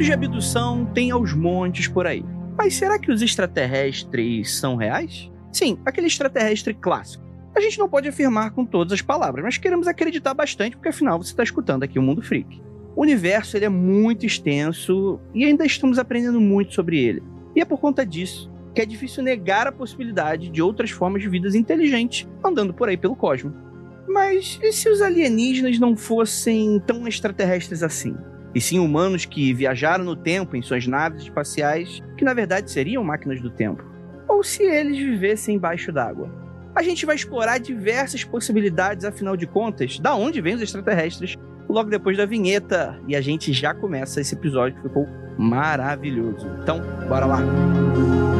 Boatos de abdução tem aos montes por aí. Mas será que os extraterrestres são reais? Sim, aquele extraterrestre clássico. A gente não pode afirmar com todas as palavras, mas queremos acreditar bastante porque afinal você está escutando aqui o Mundo Freak. O universo ele é muito extenso e ainda estamos aprendendo muito sobre ele. E é por conta disso que é difícil negar a possibilidade de outras formas de vidas inteligentes andando por aí pelo cosmos. Mas e se os alienígenas não fossem tão extraterrestres assim? E sim humanos que viajaram no tempo em suas naves espaciais, que na verdade seriam máquinas do tempo? Ou se eles vivessem embaixo d'água? A gente vai explorar diversas possibilidades, afinal de contas, da onde vêm os extraterrestres, logo depois da vinheta. E a gente já começa esse episódio que ficou maravilhoso. Então, bora lá! Não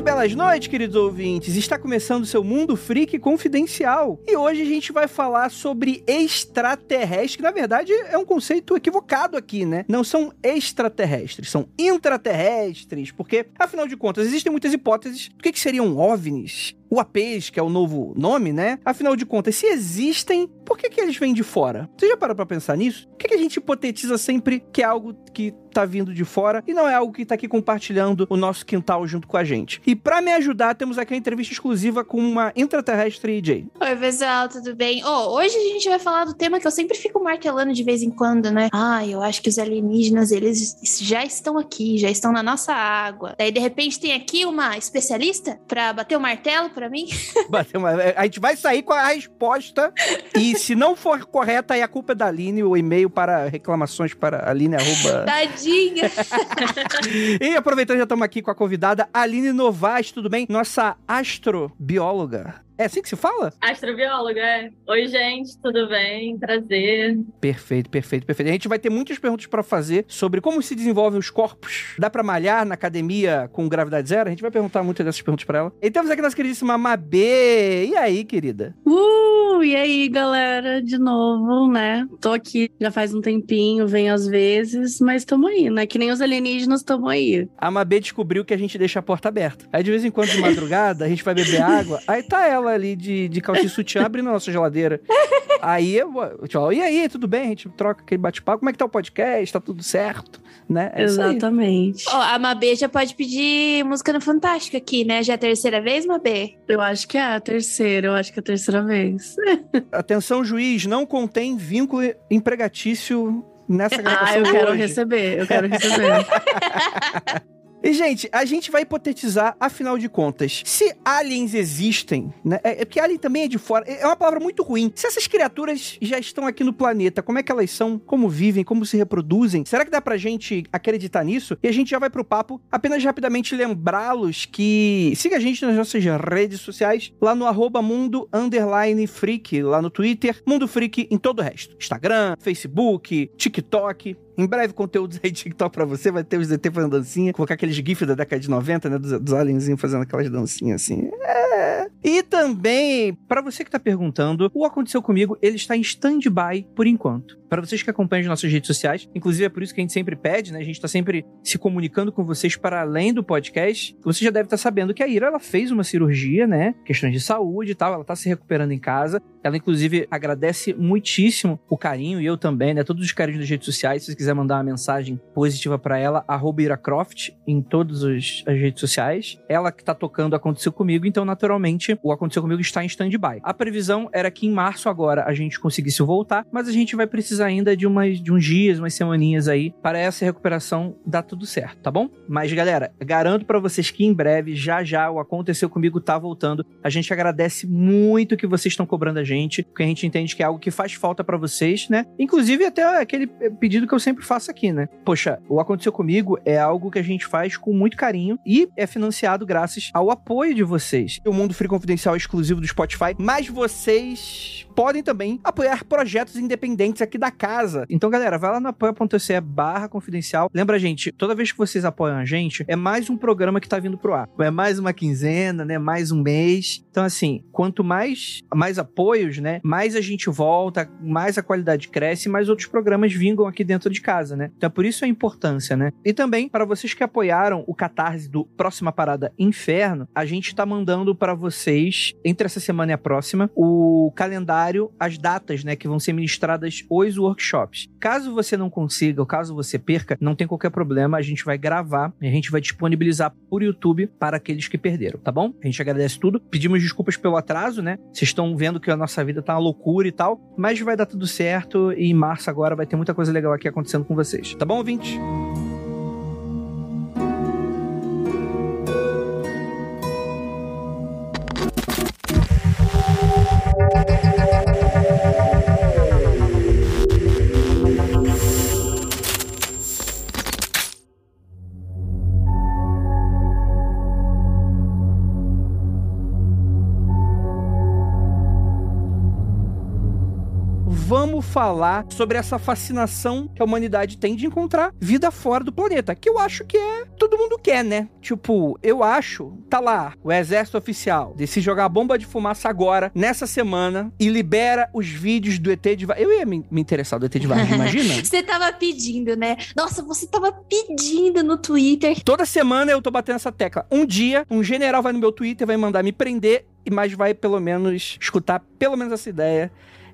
E belas noites, queridos ouvintes. Está começando o seu Mundo Freak Confidencial. E hoje a gente vai falar sobre extraterrestre, que na verdade é um conceito equivocado aqui, né? Não são extraterrestres, são intraterrestres, porque, afinal de contas, existem muitas hipóteses do que, que seriam OVNIs, UAPs, que é o novo nome, né? Afinal de contas, se existem, por que, que eles vêm de fora? Você já parou pra pensar nisso? Por que, que a gente hipotetiza sempre que é algo que tá vindo de fora e não é algo que tá aqui compartilhando o nosso quintal junto com a gente? E para me ajudar, temos aqui uma entrevista exclusiva com uma intraterrestre Jay. Oi, pessoal, tudo bem? Oh, hoje a gente vai falar do tema que eu sempre fico martelando de vez em quando, né? Ah, eu acho que os alienígenas, eles já estão aqui, já estão na nossa água. Daí, de repente, tem aqui uma especialista pra bater o martelo pra mim. Uma- A gente vai sair com a resposta e se não for correta, aí a culpa é da Aline, o e-mail para reclamações para aline, arroba... Tadinha. E aproveitando, já estamos aqui com a convidada Aline Novaes, tudo bem? Nossa astrobióloga. É assim que se fala? Astrobióloga, é. Oi, gente, tudo bem? Prazer. Perfeito, perfeito, perfeito. A gente vai ter muitas perguntas para fazer sobre como se desenvolvem os corpos. Dá para malhar na academia com gravidade zero? A gente vai perguntar muitas dessas perguntas para ela. E temos aqui nossa queridíssima Mabê. E aí, querida? Uh, e aí, galera, de novo, né? Tô aqui já faz um tempinho, venho às vezes, mas tamo aí, né? Que nem os alienígenas tamo aí. A Mabê descobriu que a gente deixa a porta aberta. Aí de vez em quando, de madrugada, a gente vai beber água, aí tá ela ali de, de calcinha e sutiã abrindo a nossa geladeira. Aí eu vou, tchau, e aí, tudo bem? A gente troca aquele bate-papo. Como é que tá o podcast? Tá tudo certo? Né? É. Exatamente. Ó, a Mabê já pode pedir música no Fantástico aqui, né? Já é a terceira vez, Mabê? Eu acho que é a terceira, eu acho que é a terceira vez. Atenção, juiz, não contém vínculo empregatício nessa Ah, gravação eu de quero hoje. receber, eu quero receber. E, gente, a gente vai hipotetizar, afinal de contas, se aliens existem, né? É, é porque alien também é de fora. É uma palavra muito ruim. Se essas criaturas já estão aqui no planeta, como é que elas são? Como vivem? Como se reproduzem? Será que dá pra gente acreditar nisso? E a gente já vai pro papo. Apenas rapidamente lembrá-los que siga a gente nas nossas redes sociais, lá no arroba mundo underline freak, lá no Twitter, Mundo Freak em todo o resto. Instagram, Facebook, TikTok. Em breve, conteúdos aí de TikTok pra você. Vai ter os DT fazendo dancinha. Colocar aqueles GIFs da década de 90, né? Dos, dos alienzinhos fazendo aquelas dancinhas assim. É. E também, pra você que tá perguntando, o Aconteceu Comigo, ele está em stand-by por enquanto. Para vocês que acompanham as nossas redes sociais, inclusive é por isso que a gente sempre pede, né? A gente tá sempre se comunicando com vocês para além do podcast. Você já deve estar sabendo que a Ira, ela fez uma cirurgia, né? Questões de saúde e tal. Ela tá se recuperando em casa. Ela, inclusive, agradece muitíssimo o carinho, e eu também, né? Todos os carinhos das redes sociais. Se você quiser mandar uma mensagem positiva para ela, arroba IraCroft em todas as redes sociais. Ela que tá tocando Aconteceu Comigo, então, naturalmente, o Aconteceu Comigo está em stand-by. A previsão era que em março agora a gente conseguisse voltar, mas a gente vai precisar precisa ainda de, umas, de uns dias, umas semaninhas aí, para essa recuperação dar tudo certo, tá bom? Mas, galera, garanto para vocês que em breve, já já, o Aconteceu Comigo tá voltando. A gente agradece muito que vocês estão cobrando a gente, porque a gente entende que é algo que faz falta para vocês, né? Inclusive, até aquele pedido que eu sempre faço aqui, né? Poxa, o Aconteceu Comigo é algo que a gente faz com muito carinho e é financiado graças ao apoio de vocês. O Mundo Free Confidencial é exclusivo do Spotify, mas vocês podem também apoiar projetos independentes aqui da casa. Então, galera, vai lá no apoia.se barra confidencial. Lembra, gente, toda vez que vocês apoiam a gente, é mais um programa que tá vindo pro ar. É mais uma quinzena, né? Mais um mês. Então, assim, quanto mais, mais apoios, né? Mais a gente volta, mais a qualidade cresce, mais outros programas vingam aqui dentro de casa, né? Então, é por isso a importância, né? E também, para vocês que apoiaram o Catarse do Próxima Parada Inferno, a gente tá mandando para vocês, entre essa semana e a próxima, o calendário as datas, né, que vão ser ministradas os workshops. Caso você não consiga, ou caso você perca, não tem qualquer problema, a gente vai gravar e a gente vai disponibilizar por YouTube para aqueles que perderam, tá bom? A gente agradece tudo. Pedimos desculpas pelo atraso, né? Vocês estão vendo que a nossa vida tá uma loucura e tal, mas vai dar tudo certo e em março agora vai ter muita coisa legal aqui acontecendo com vocês. Tá bom, ouvinte? Falar sobre essa fascinação que a humanidade tem de encontrar vida fora do planeta. Que eu acho que é. Todo mundo quer, né? Tipo, eu acho. Tá lá, o exército oficial decide jogar bomba de fumaça agora, nessa semana, e libera os vídeos do ET de Varginha. Eu ia me, me interessar do ET de Varginha, imagina? você tava pedindo, né? Nossa, você tava pedindo no Twitter. Toda semana eu tô batendo essa tecla. Um dia, um general vai no meu Twitter, vai mandar me prender, mas vai pelo menos escutar pelo menos essa ideia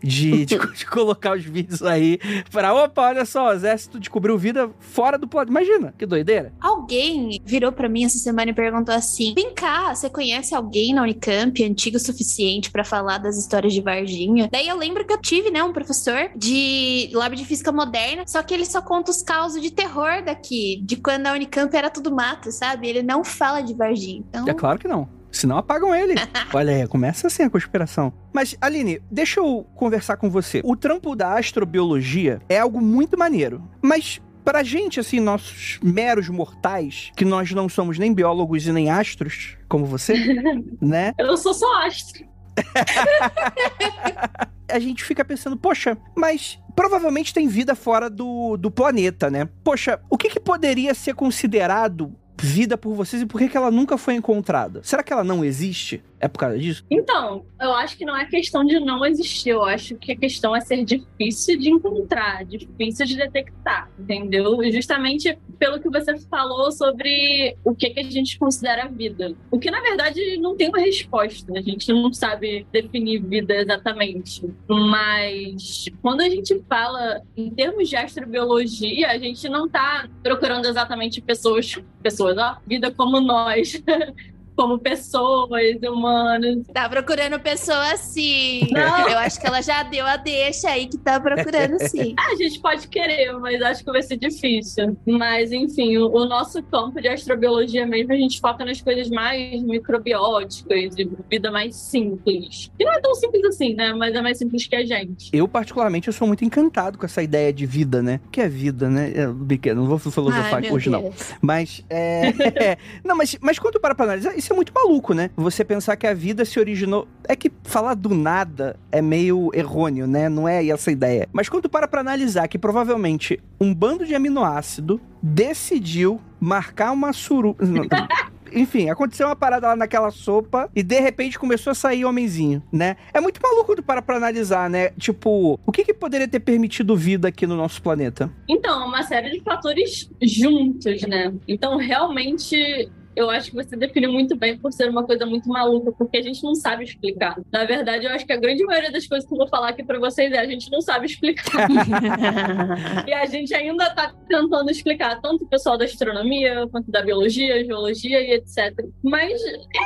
de, de, de, colocar os vídeos aí para, opa, olha só, o exército descobriu vida fora do planeta. Imagina, que doideira. Alguém virou para mim essa semana e perguntou assim: vem cá, você conhece alguém na Unicamp antigo o suficiente para falar das histórias de Varginha? Daí eu lembro que eu tive, né, um professor de lab de física moderna, só que ele só conta os causos de terror daqui, de quando a Unicamp era tudo mato, sabe? Ele não fala de Varginha. Então... É claro que não. Senão apagam ele. Olha aí, começa assim a conspiração. Mas, Aline, deixa eu conversar com você. O trampo da astrobiologia é algo muito maneiro. Mas pra gente, assim, nossos meros mortais, que nós não somos nem biólogos e nem astros, como você, né? Eu sou só astro. a gente fica pensando, poxa, mas provavelmente tem vida fora do, do planeta, né? Poxa, o que, que poderia ser considerado vida por vocês e por que, que ela nunca foi encontrada? Será que ela não existe? É por causa disso? Então, eu acho que não é questão de não existir. Eu acho que a questão é ser difícil de encontrar, difícil de detectar, entendeu? Justamente pelo que você falou sobre o que, que a gente considera vida. O que, na verdade, não tem uma resposta. A gente não sabe definir vida exatamente. Mas quando a gente fala em termos de astrobiologia, a gente não está procurando exatamente pessoas, pessoas, ó, vida como nós. como pessoas humanas. Tá procurando pessoa sim. Não. Eu acho que ela já deu a deixa aí que tá procurando sim. a gente pode querer, mas acho que vai ser difícil. Mas, enfim, o, o, nosso campo de astrobiologia mesmo, a gente foca nas coisas mais microbióticas, de vida mais simples. Que não é tão simples assim, né? Mas é mais simples que a gente. Eu, particularmente, eu sou muito encantado com essa ideia de vida, né? O que é vida, né? Eu, não vou filosofar Ai, hoje, Deus. não. Mas, é... não, mas, mas quando para pra analisar, isso é muito maluco, né? Você pensar que a vida se originou. É que falar do nada é meio errôneo, né? Não é essa a ideia. Mas quando para pra analisar que provavelmente um bando de aminoácido decidiu marcar uma suru. enfim, aconteceu uma parada lá naquela sopa e de repente começou a sair homenzinho, né? É muito maluco do para pra analisar, né? Tipo, o que, que poderia ter permitido vida aqui no nosso planeta? Então, uma série de fatores juntos, né? Então, realmente eu acho que você definiu muito bem por ser uma coisa muito maluca, porque a gente não sabe explicar. Na verdade, eu acho que a grande maioria das coisas que eu vou falar aqui para vocês é a gente não sabe explicar. e a gente ainda tá tentando explicar, tanto o pessoal da astronomia, quanto da biologia, geologia e etc. Mas,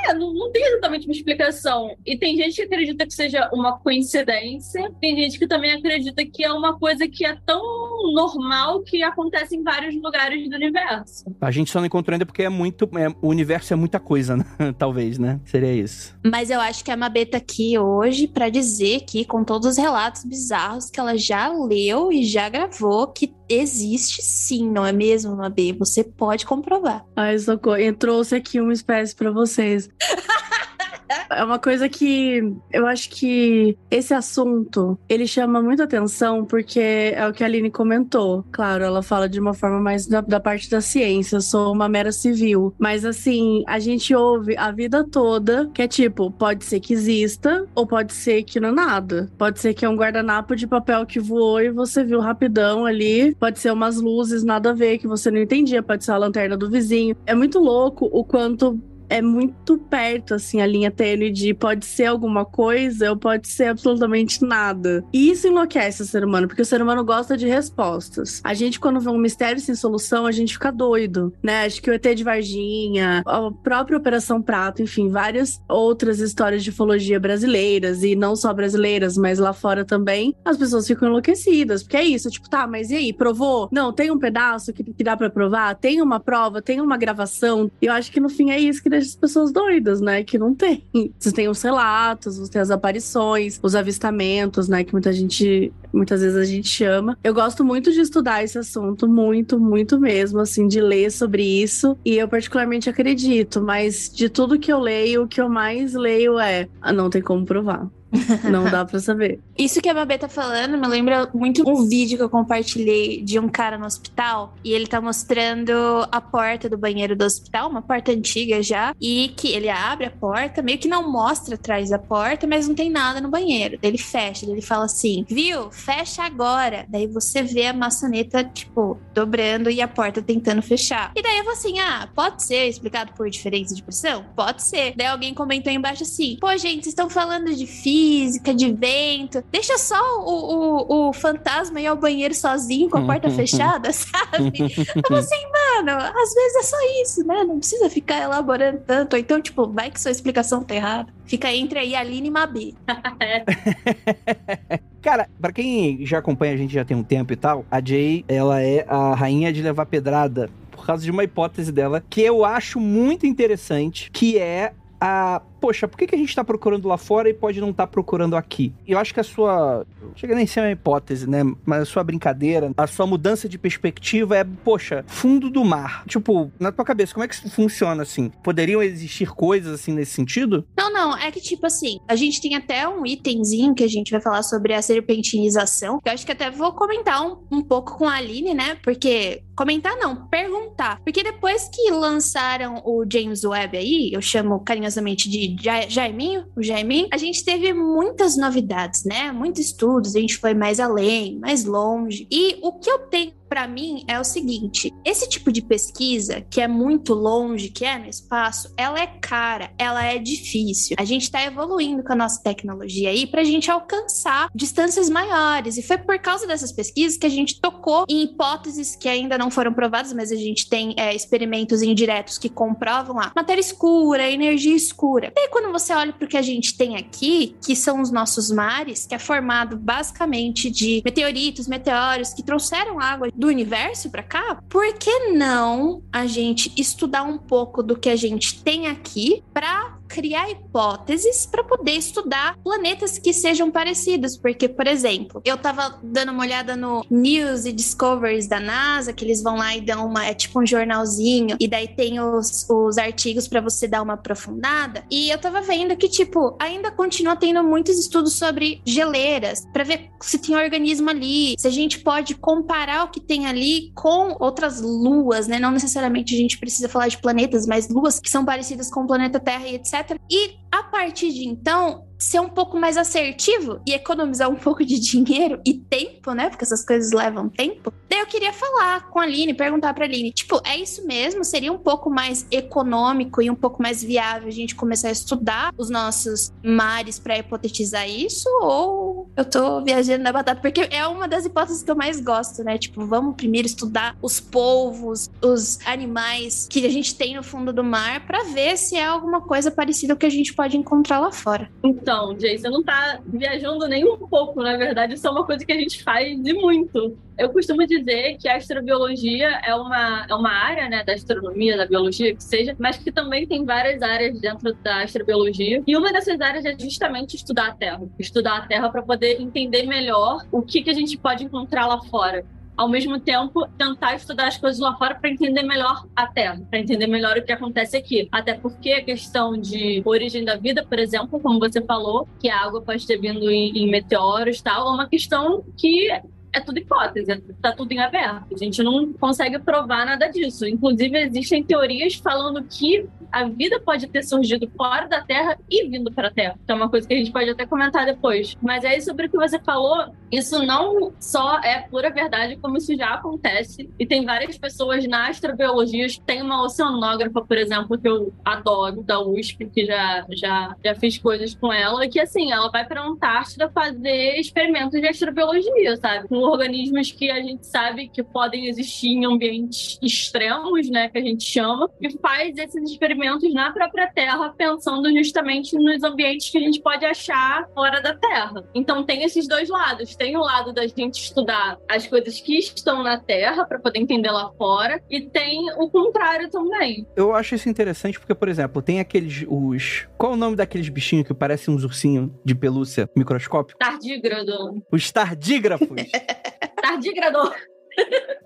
é, não, não tem exatamente uma explicação. E tem gente que acredita que seja uma coincidência, tem gente que também acredita que é uma coisa que é tão normal que acontece em vários lugares do universo. A gente só não encontrou ainda porque é muito. É, o universo é muita coisa, né? Talvez, né? Seria isso. Mas eu acho que a Mabê tá aqui hoje para dizer que, com todos os relatos bizarros que ela já leu e já gravou, que existe sim, não é mesmo, Mabê? Você pode comprovar. Ai, socorro. Entrou-se aqui uma espécie para vocês. É uma coisa que eu acho que esse assunto ele chama muita atenção porque é o que a Aline comentou. Claro, ela fala de uma forma mais da, da parte da ciência. Eu sou uma mera civil. Mas assim, a gente ouve a vida toda que é tipo, pode ser que exista ou pode ser que não é nada. Pode ser que é um guardanapo de papel que voou e você viu rapidão ali. Pode ser umas luzes, nada a ver, que você não entendia. Pode ser a lanterna do vizinho. É muito louco o quanto é muito perto, assim, a linha tênue de pode ser alguma coisa ou pode ser absolutamente nada. E isso enlouquece o ser humano, porque o ser humano gosta de respostas. A gente, quando vê um mistério sem solução, a gente fica doido, né? Acho que o ET de Varginha, a própria Operação Prato, enfim, várias outras histórias de ufologia brasileiras, e não só brasileiras, mas lá fora também, as pessoas ficam enlouquecidas, porque é isso, tipo, tá, mas e aí, provou? Não, tem um pedaço que, que dá para provar? Tem uma prova? Tem uma gravação? E eu acho que no fim é isso que as pessoas doidas, né? Que não tem. Você tem os relatos, você tem as aparições, os avistamentos, né? Que muita gente, muitas vezes a gente chama. Eu gosto muito de estudar esse assunto, muito, muito mesmo, assim, de ler sobre isso. E eu particularmente acredito, mas de tudo que eu leio, o que eu mais leio é: ah, não tem como provar. Não dá pra saber. Isso que a Babê tá falando me lembra muito um vídeo que eu compartilhei de um cara no hospital e ele tá mostrando a porta do banheiro do hospital, uma porta antiga já, e que ele abre a porta, meio que não mostra atrás da porta, mas não tem nada no banheiro. Daí ele fecha, ele fala assim: viu? Fecha agora. Daí você vê a maçaneta, tipo, dobrando e a porta tentando fechar. E daí eu falo assim: ah, pode ser explicado por diferença de pressão? Pode ser. Daí alguém comentou embaixo assim: pô, gente, vocês estão falando de fio física, de vento. Deixa só o, o, o fantasma ir ao banheiro sozinho com a porta fechada, sabe? Eu assim, mano, às vezes é só isso, né? Não precisa ficar elaborando tanto. Ou então, tipo, vai que sua explicação tá errada. Fica entre aí Aline e Mabi. Cara, para quem já acompanha a gente já tem um tempo e tal, a Jay, ela é a rainha de levar pedrada por causa de uma hipótese dela que eu acho muito interessante, que é a poxa, por que, que a gente tá procurando lá fora e pode não estar tá procurando aqui? Eu acho que a sua. Chega nem ser uma hipótese, né? Mas a sua brincadeira, a sua mudança de perspectiva é, poxa, fundo do mar. Tipo, na tua cabeça, como é que isso funciona assim? Poderiam existir coisas assim nesse sentido? Não, não. É que, tipo assim, a gente tem até um itemzinho que a gente vai falar sobre a serpentinização. Que eu acho que até vou comentar um, um pouco com a Aline, né? Porque. Comentar não, perguntar. Porque depois que lançaram o James Webb aí, eu chamo carinhosamente de Jaiminho, o Jaiminho, a gente teve muitas novidades, né? Muitos estudos, a gente foi mais além, mais longe. E o que eu tenho para mim é o seguinte: esse tipo de pesquisa, que é muito longe, que é no espaço, ela é cara, ela é difícil. A gente está evoluindo com a nossa tecnologia aí para a gente alcançar distâncias maiores. E foi por causa dessas pesquisas que a gente tocou em hipóteses que ainda não foram provadas, mas a gente tem é, experimentos indiretos que comprovam a matéria escura, energia escura. E aí, quando você olha para o que a gente tem aqui, que são os nossos mares, que é formado basicamente de meteoritos, meteoros que trouxeram água do universo para cá, por que não a gente estudar um pouco do que a gente tem aqui para criar hipóteses para poder estudar planetas que sejam parecidos. Porque, por exemplo, eu tava dando uma olhada no News e Discoveries da NASA, que eles vão lá e dão uma. É tipo um jornalzinho, e daí tem os, os artigos para você dar uma aprofundada. E eu tava vendo que, tipo, ainda continua tendo muitos estudos sobre geleiras, para ver se tem organismo ali, se a gente pode comparar o que tem ali com outras luas, né? Não necessariamente a gente precisa falar de planetas, mas luas que são parecidas com o planeta Terra e etc. E a partir de então, ser um pouco mais assertivo e economizar um pouco de dinheiro e tempo, né? Porque essas coisas levam tempo. Daí eu queria falar com a Aline, perguntar pra Aline, tipo, é isso mesmo? Seria um pouco mais econômico e um pouco mais viável a gente começar a estudar os nossos mares para hipotetizar isso? Ou eu tô viajando na batata? Porque é uma das hipóteses que eu mais gosto, né? Tipo, vamos primeiro estudar os polvos, os animais que a gente tem no fundo do mar para ver se é alguma coisa parecida que a gente pode encontrar lá fora. Então, Jay, você não tá viajando nem um pouco, na verdade, isso é uma coisa que a gente faz de muito. Eu costumo dizer que a astrobiologia é uma, é uma área né, da astronomia, da biologia, que seja, mas que também tem várias áreas dentro da astrobiologia. E uma dessas áreas é justamente estudar a Terra. Estudar a Terra para poder entender melhor o que, que a gente pode encontrar lá fora ao mesmo tempo tentar estudar as coisas lá fora para entender melhor a Terra, para entender melhor o que acontece aqui. Até porque a questão de origem da vida, por exemplo, como você falou, que a água pode ter vindo em, em meteoros tal, é uma questão que é tudo hipótese, está tudo em aberto. A gente não consegue provar nada disso. Inclusive, existem teorias falando que a vida pode ter surgido fora da Terra e vindo para a Terra. Então, é uma coisa que a gente pode até comentar depois. Mas aí, sobre o que você falou, isso não só é pura verdade, como isso já acontece. E tem várias pessoas na astrobiologia. Tem uma oceanógrafa, por exemplo, que eu adoro, da USP, que já, já, já fiz coisas com ela, que assim, ela vai para a Antártida fazer experimentos de astrobiologia, sabe? Com organismos que a gente sabe que podem existir em ambientes extremos, né? Que a gente chama, e faz esses experimentos na própria Terra, pensando justamente nos ambientes que a gente pode achar fora da Terra. Então tem esses dois lados. Tem o lado da gente estudar as coisas que estão na Terra para poder entender lá fora, e tem o contrário também. Eu acho isso interessante porque, por exemplo, tem aqueles os qual é o nome daqueles bichinhos que parecem uns ursinhos de pelúcia microscópio? Tardígrado. Os tardígrafos. Tardígrado.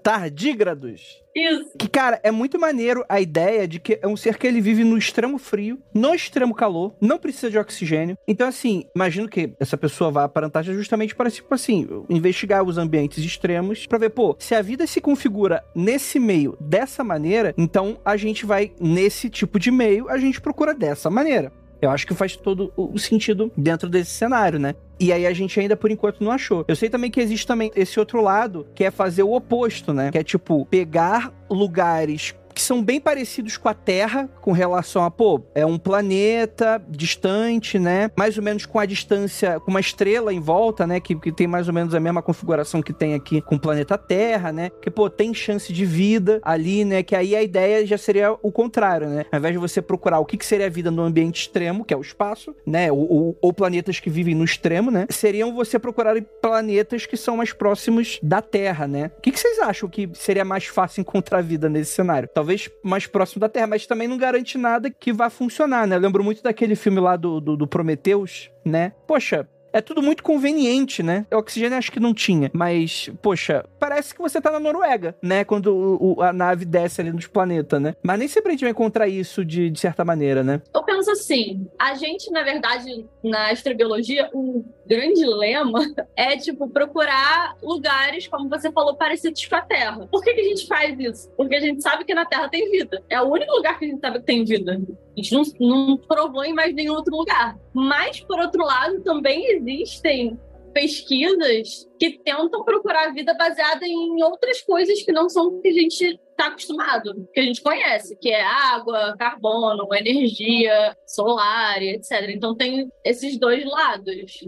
Tardígrados. Isso. Que, cara, é muito maneiro a ideia de que é um ser que ele vive no extremo frio, no extremo calor, não precisa de oxigênio. Então, assim, imagino que essa pessoa vá para a Antártida justamente para, tipo assim, investigar os ambientes extremos para ver, pô, se a vida se configura nesse meio dessa maneira, então a gente vai, nesse tipo de meio, a gente procura dessa maneira. Eu acho que faz todo o sentido dentro desse cenário, né? E aí a gente ainda por enquanto não achou. Eu sei também que existe também esse outro lado, que é fazer o oposto, né? Que é tipo pegar lugares que são bem parecidos com a Terra, com relação a, pô, é um planeta distante, né? Mais ou menos com a distância, com uma estrela em volta, né? Que, que tem mais ou menos a mesma configuração que tem aqui com o planeta Terra, né? Que, pô, tem chance de vida ali, né? Que aí a ideia já seria o contrário, né? Ao invés de você procurar o que, que seria a vida no ambiente extremo, que é o espaço, né? Ou, ou, ou planetas que vivem no extremo, né? Seriam você procurar planetas que são mais próximos da Terra, né? O que, que vocês acham que seria mais fácil encontrar vida nesse cenário? talvez mais próximo da Terra, mas também não garante nada que vá funcionar, né? Eu lembro muito daquele filme lá do, do, do Prometheus, né? Poxa, é tudo muito conveniente, né? O oxigênio acho que não tinha, mas, poxa, parece que você tá na Noruega, né? Quando o, o, a nave desce ali nos planetas, né? Mas nem sempre a gente vai encontrar isso de, de certa maneira, né? Eu penso assim, a gente, na verdade, na astrobiologia, o grande lema é, tipo, procurar lugares, como você falou, parecidos com a Terra. Por que, que a gente faz isso? Porque a gente sabe que na Terra tem vida. É o único lugar que a gente sabe que tem vida. A gente não, não provou em mais nenhum outro lugar. Mas, por outro lado, também existem pesquisas que tentam procurar vida baseada em outras coisas que não são que a gente está acostumado, que a gente conhece, que é água, carbono, energia solar, etc. Então tem esses dois lados.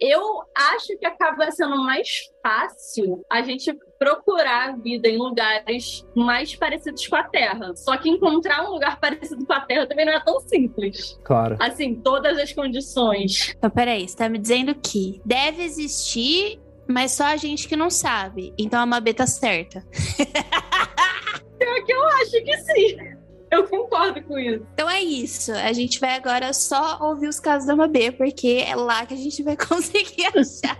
Eu acho que acaba sendo mais fácil a gente procurar vida em lugares mais parecidos com a Terra. Só que encontrar um lugar parecido com a Terra também não é tão simples. Claro. Assim, todas as condições. Então, peraí, você tá me dizendo que deve existir, mas só a gente que não sabe. Então a Mabê tá certa. Pior que eu acho que sim. Eu concordo com isso. Então é isso. A gente vai agora só ouvir os casos da Mabê, porque é lá que a gente vai conseguir achar.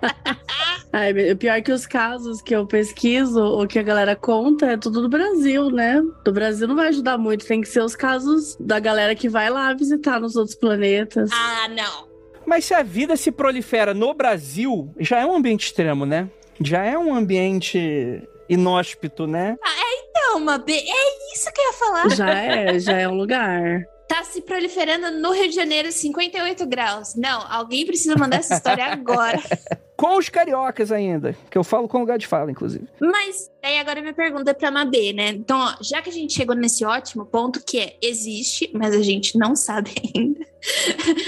Ai, pior que os casos que eu pesquiso, ou que a galera conta, é tudo do Brasil, né? Do Brasil não vai ajudar muito. Tem que ser os casos da galera que vai lá visitar nos outros planetas. Ah, não. Mas se a vida se prolifera no Brasil, já é um ambiente extremo, né? Já é um ambiente inóspito, né? Ah, é então, Mabê, é isso que eu ia falar. Já é, já é um lugar. Tá se proliferando no Rio de Janeiro 58 graus. Não, alguém precisa mandar essa história agora. Com os cariocas ainda, que eu falo com lugar de fala, inclusive. Mas aí agora minha pergunta é pra Mabê, né? Então, ó, já que a gente chegou nesse ótimo ponto que é existe, mas a gente não sabe ainda.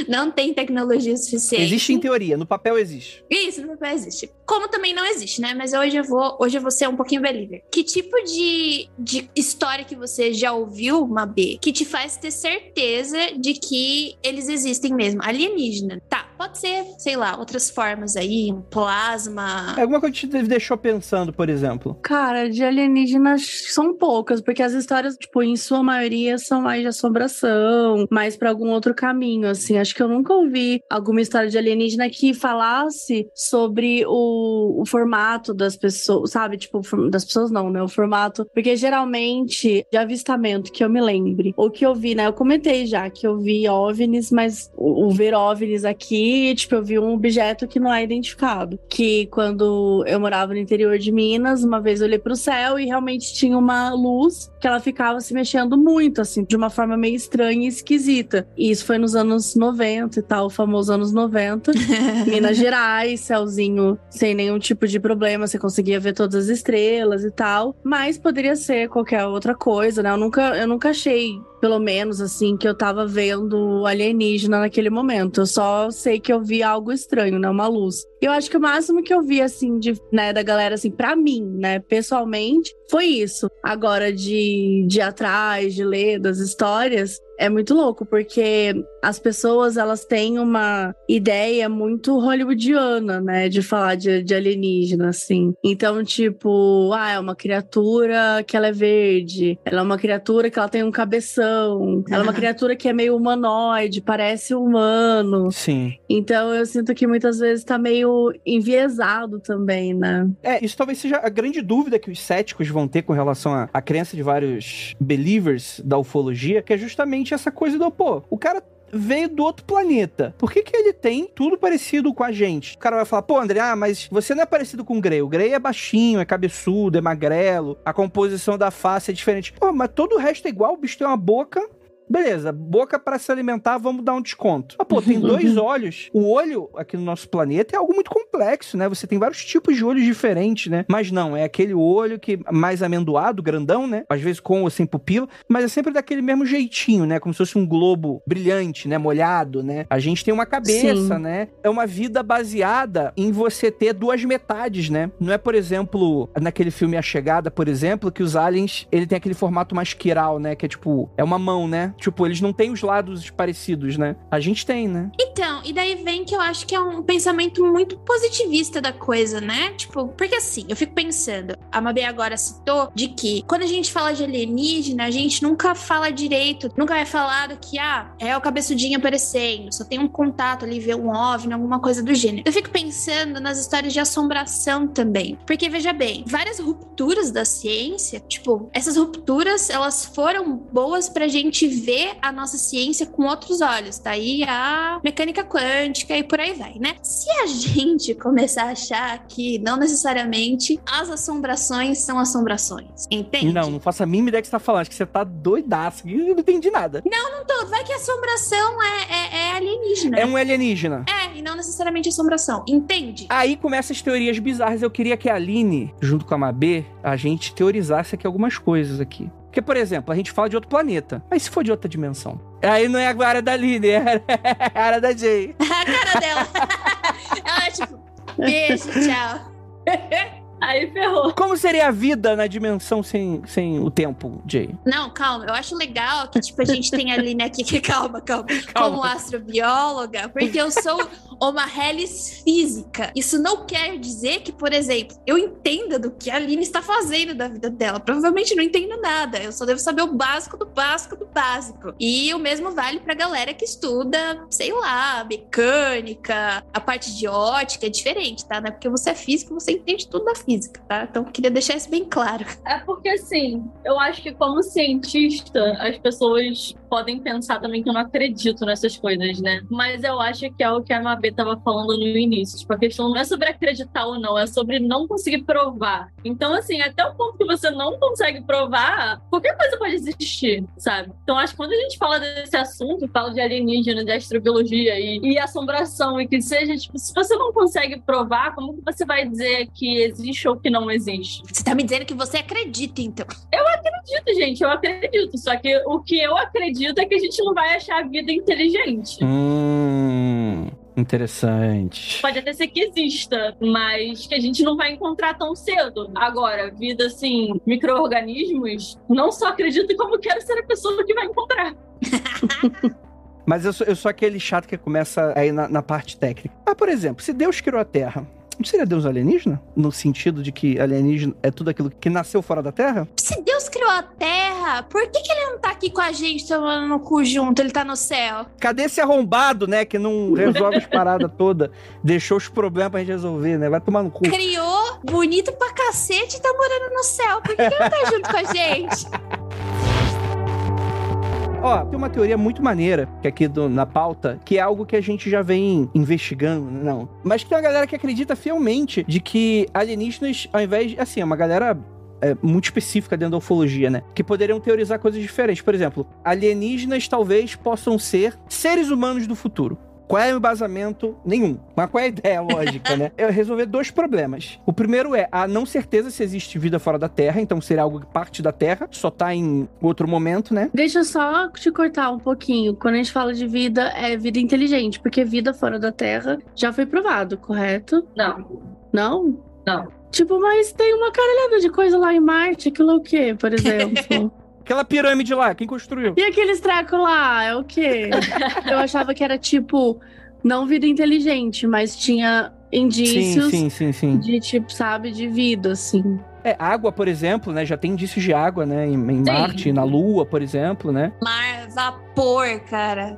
não tem tecnologia suficiente. Existe em teoria, no papel existe. Isso, no papel existe. Como também não existe, né? Mas hoje eu vou, hoje eu vou ser um pouquinho believer. Que tipo de, de história que você já ouviu, Mabê, que te faz ter certeza de que eles existem mesmo? Alienígena. Tá, pode ser, sei lá, outras formas aí, um plasma. É alguma coisa que te deixou pensando, por exemplo. Cara, de alienígenas são poucas, porque as histórias, tipo, em sua maioria são mais de assombração, mais pra algum outro caminho, assim. Acho que eu nunca ouvi alguma história de alienígena que falasse sobre o, o formato das pessoas, sabe? Tipo, das pessoas não, né? O formato. Porque geralmente, de avistamento que eu me lembre, ou que eu vi, né? Eu comentei já que eu vi OVNIs, mas o, o ver OVNIs aqui, tipo, eu vi um objeto que não é identificado. Que quando eu morava no interior de Minas, uma vez eu olhei pro céu e realmente tinha uma luz que ela ficava se mexendo muito, assim, de uma forma meio estranha e esquisita. E isso foi nos anos 90 e tal, o famoso anos 90. Minas Gerais, céuzinho sem nenhum tipo de problema, você conseguia ver todas as estrelas e tal. Mas poderia ser qualquer outra coisa, né? Eu nunca, eu nunca achei, pelo menos assim, que eu tava vendo alienígena naquele momento. Eu só sei que eu vi algo estranho, né? Uma luz. Eu acho que o máximo que eu vi, assim, de, né, da galera, assim, pra mim, né, pessoalmente, foi isso. Agora, de, de atrás, de ler das histórias, é muito louco, porque as pessoas, elas têm uma ideia muito hollywoodiana, né, de falar de, de alienígena, assim. Então, tipo, ah, é uma criatura que ela é verde, ela é uma criatura que ela tem um cabeção, ela é uma criatura que é meio humanoide, parece humano. Sim. Então, eu sinto que muitas vezes tá meio enviesado também, né? É, isso talvez seja a grande dúvida que os céticos vão ter com relação à, à crença de vários believers da ufologia, que é justamente essa coisa do, pô, o cara veio do outro planeta. Por que, que ele tem tudo parecido com a gente? O cara vai falar, pô, André, ah, mas você não é parecido com o Grey. O Grey é baixinho, é cabeçudo, é magrelo, a composição da face é diferente. Pô, mas todo o resto é igual, o bicho tem uma boca. Beleza, boca para se alimentar, vamos dar um desconto. Ah, pô, tem dois olhos. O olho aqui no nosso planeta é algo muito complexo, né? Você tem vários tipos de olhos diferentes, né? Mas não, é aquele olho que mais amendoado, grandão, né? Às vezes com ou sem pupila, mas é sempre daquele mesmo jeitinho, né? Como se fosse um globo brilhante, né? Molhado, né? A gente tem uma cabeça, Sim. né? É uma vida baseada em você ter duas metades, né? Não é, por exemplo, naquele filme A Chegada, por exemplo, que os aliens, ele tem aquele formato mais quiral, né? Que é tipo, é uma mão, né? Tipo, eles não têm os lados parecidos, né? A gente tem, né? Então, e daí vem que eu acho que é um pensamento muito positivista da coisa, né? Tipo, porque assim, eu fico pensando, a Mabê agora citou de que quando a gente fala de alienígena, a gente nunca fala direito, nunca é falado que, ah, é o cabeçudinho aparecendo, só tem um contato ali, vê um OVNI, alguma coisa do gênero. Eu fico pensando nas histórias de assombração também, porque veja bem, várias rupturas da ciência, tipo, essas rupturas, elas foram boas pra gente ver a nossa ciência com outros olhos. Daí a mecânica quântica e por aí vai, né? Se a gente começar a achar que não necessariamente as assombrações são assombrações, entende? Não, não faço a mínima ideia que você tá falando. Acho que você tá doidaço. Eu não entendi nada. Não tô. Vai que assombração é, é, é alienígena. É um alienígena. É, e não necessariamente assombração, entende? Aí começam as teorias bizarras. Eu queria que a Aline, junto com a Mabê, a gente teorizasse aqui algumas coisas aqui. Porque, por exemplo, a gente fala de outro planeta. Mas se for de outra dimensão? Aí não é a área da Aline, é a área da Jay. A cara dela. Ela é tipo, beijo, tchau. Aí ferrou. Como seria a vida na dimensão sem, sem o tempo, Jay? Não, calma. Eu acho legal que, tipo, a gente tem ali, né, que, que calma, calma, Calma. como astrobióloga, porque eu sou uma relis física. Isso não quer dizer que, por exemplo, eu entenda do que a Aline está fazendo da vida dela. Provavelmente não entendo nada. Eu só devo saber o básico do básico do básico. E o mesmo vale pra galera que estuda, sei lá, mecânica, a parte de ótica é diferente, tá? Não é porque você é físico, você entende tudo da física, tá? Então, queria deixar isso bem claro. É porque, assim, eu acho que como cientista, as pessoas podem pensar também que eu não acredito nessas coisas, né? Mas eu acho que é o que a Mabê tava falando no início. Tipo, a questão não é sobre acreditar ou não, é sobre não conseguir provar. Então, assim, até o ponto que você não consegue provar, qualquer coisa pode existir, sabe? Então, acho que quando a gente fala desse assunto, fala de alienígena, de astrobiologia e, e assombração, e que seja, tipo, se você não consegue provar, como que você vai dizer que existe ou que não existe? Você tá me dizendo que você acredita, então. Eu acredito, gente, eu acredito. Só que o que eu acredito é que a gente não vai achar vida inteligente. Hum, interessante. Pode até ser que exista, mas que a gente não vai encontrar tão cedo. Agora, vida assim, micro-organismos, não só acredito como quero ser a pessoa que vai encontrar. Mas eu sou, eu sou aquele chato que começa aí na, na parte técnica. Ah, por exemplo, se Deus criou a Terra, não seria Deus alienígena? No sentido de que alienígena é tudo aquilo que nasceu fora da Terra? Se Deus criou a Terra, por que, que ele não tá aqui com a gente tomando no cu junto? Ele tá no céu. Cadê esse arrombado, né? Que não resolve as paradas todas? Deixou os problemas pra gente resolver, né? Vai tomar no cu. Criou, bonito pra cacete e tá morando no céu. Por que, que ele não tá junto com a gente? Ó, tem uma teoria muito maneira, que aqui do- na pauta, que é algo que a gente já vem investigando, não. Mas que tem uma galera que acredita fielmente de que alienígenas, ao invés de. Assim, é uma galera. é, muito específica dentro da ufologia, né? Que poderiam teorizar coisas diferentes. Por exemplo, alienígenas talvez possam ser seres humanos do futuro. Qual é o embasamento? Nenhum. Mas qual é a ideia lógica, né? É resolver dois problemas. O primeiro é a não certeza se existe vida fora da Terra, então seria algo que parte da Terra, só tá em outro momento, né? Deixa eu só te cortar um pouquinho. Quando a gente fala de vida, é vida inteligente, porque vida fora da Terra já foi provado, correto? Não, Não? não. Tipo, mas tem uma caralhada de coisa lá em Marte, aquilo é o quê, por exemplo? Aquela pirâmide lá, quem construiu? e aqueles tracos lá, é o quê? Eu achava que era tipo, não vida inteligente, mas tinha indícios Sim, sim, sim, sim. de tipo, sabe, de vida, assim. É, água, por exemplo, né? Já tem indícios de água, né? Em, em Marte, na Lua, por exemplo, né? Mar, vapor, cara.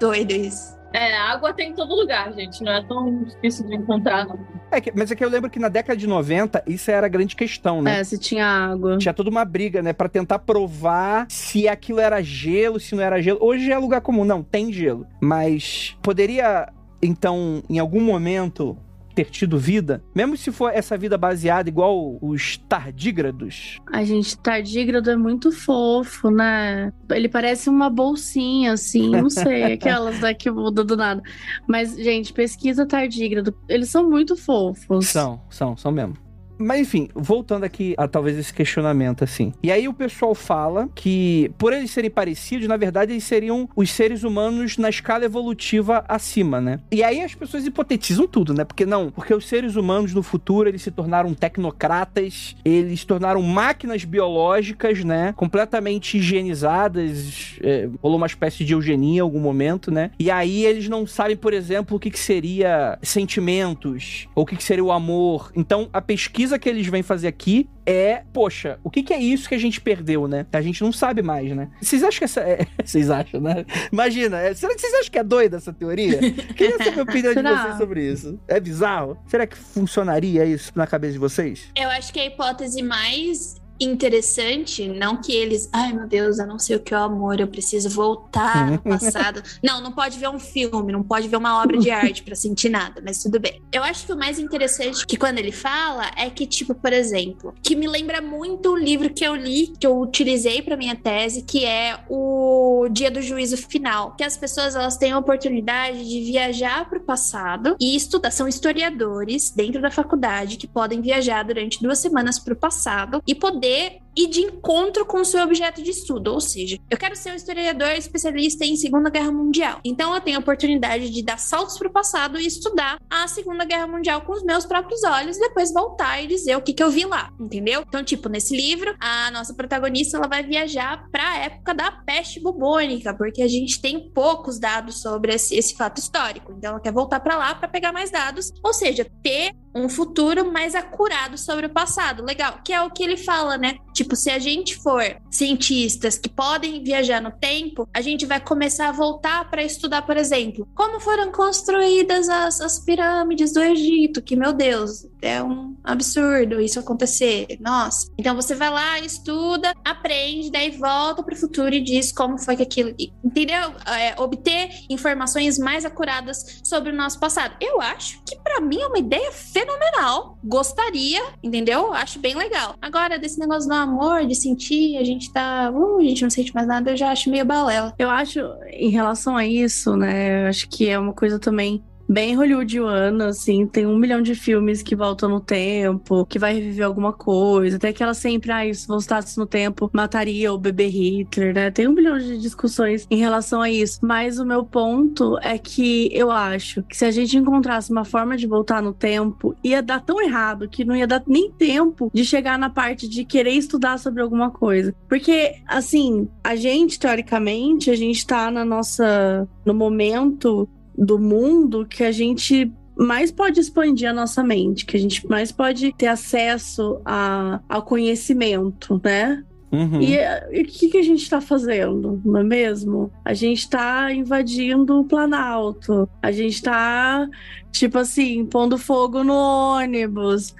Doido isso. É, água tem em todo lugar, gente. Não é tão difícil de encontrar, não. É, que- mas é que eu lembro que na década de 90, isso era a grande questão, né? É, se tinha água. Tinha toda uma briga, né? Pra tentar provar se aquilo era gelo, se não era gelo. Hoje é lugar comum, não, tem gelo. Mas poderia, então, em algum momento, ter tido vida? Mesmo se for essa vida baseada igual os tardígrados. A gente, tardígrado é muito fofo, né? Ele parece uma bolsinha, assim, não sei, aquelas né, que mudam do nada. Mas, gente, pesquisa tardígrado. Eles são muito fofos. São, são, são mesmo. Mas enfim, voltando aqui a talvez esse questionamento assim. E aí o pessoal fala que por eles serem parecidos, na verdade eles seriam os seres humanos na escala evolutiva acima, né? E aí as pessoas hipotetizam tudo, né? Porque não, porque os seres humanos no futuro eles se tornaram tecnocratas, eles se tornaram máquinas biológicas, né? Completamente higienizadas, é, rolou uma espécie de eugenia em algum momento, né? E aí eles não sabem, por exemplo, o que, que seria sentimentos, ou o que, que seria o amor. Então, a pesquisa que eles vêm fazer aqui é, poxa, o que, que é isso que a gente perdeu, né? A gente não sabe mais, né? Vocês acham que essa. é- Vocês acham, né? Imagina, é- será que vocês acham que é doida essa teoria? Queria saber a opinião de vocês sobre isso. É bizarro? Será que funcionaria isso na cabeça de vocês? Eu acho que a hipótese mais interessante, não que eles, ai meu Deus, eu não sei o que é o amor, eu preciso voltar no passado. não, não pode ver um filme, não pode ver uma obra de arte pra sentir nada, mas tudo bem. Eu acho que o mais interessante que quando ele fala é que, tipo, por exemplo, que me lembra muito o livro que eu li, que eu utilizei pra minha tese, que é o Dia do Juízo Final, que as pessoas elas têm a oportunidade de viajar pro passado e estudar, são historiadores dentro da faculdade que podem viajar durante duas semanas pro passado e poder que ir de encontro com o seu objeto de estudo. Ou seja, eu quero ser um historiador especialista em Segunda Guerra Mundial. Então eu tenho a oportunidade de dar saltos para o passado e estudar a Segunda Guerra Mundial com os meus próprios olhos e depois voltar e dizer o que, que eu vi lá, entendeu? Então, tipo, nesse livro, a nossa protagonista ela vai viajar para a época da peste bubônica, porque a gente tem poucos dados sobre esse, esse fato histórico. Então, ela quer voltar para lá para pegar mais dados, ou seja, ter um futuro mais acurado sobre o passado. Legal, que é o que ele fala, né? Tipo, Tipo, se a gente for cientistas que podem viajar no tempo, a gente vai começar a voltar para estudar, por exemplo, como foram construídas as, as pirâmides do Egito, que, meu Deus, é um absurdo isso acontecer. Nossa. Então você vai lá, estuda, aprende, daí volta para o futuro e diz como foi que aquilo. Entendeu? É, obter informações mais acuradas sobre o nosso passado. Eu acho que para mim é uma ideia fenomenal. Gostaria, entendeu? Acho bem legal. Agora, desse negócio do amor, de sentir, a gente tá. Uh, a gente não sente mais nada, eu já acho meio balela. Eu acho, em relação a isso, né? Eu acho que é uma coisa também bem hollywoodiana, assim, tem um milhão de filmes que voltam no tempo, que vai reviver alguma coisa, até que ela sempre, ah, se voltasse no tempo, mataria o bebê Hitler, né? Tem um milhão de discussões em relação a isso, mas o meu ponto é que eu acho que se a gente encontrasse uma forma de voltar no tempo, ia dar tão errado que não ia dar nem tempo de chegar na parte de querer estudar sobre alguma coisa. Porque, assim, a gente, teoricamente, a gente tá na nossa. no momento do mundo que a gente mais pode expandir a nossa mente, que a gente mais pode ter acesso a, ao conhecimento, né? Uhum. E o que, que a gente está fazendo, não é mesmo? A gente está invadindo o Planalto, a gente está, tipo assim, pondo fogo no ônibus,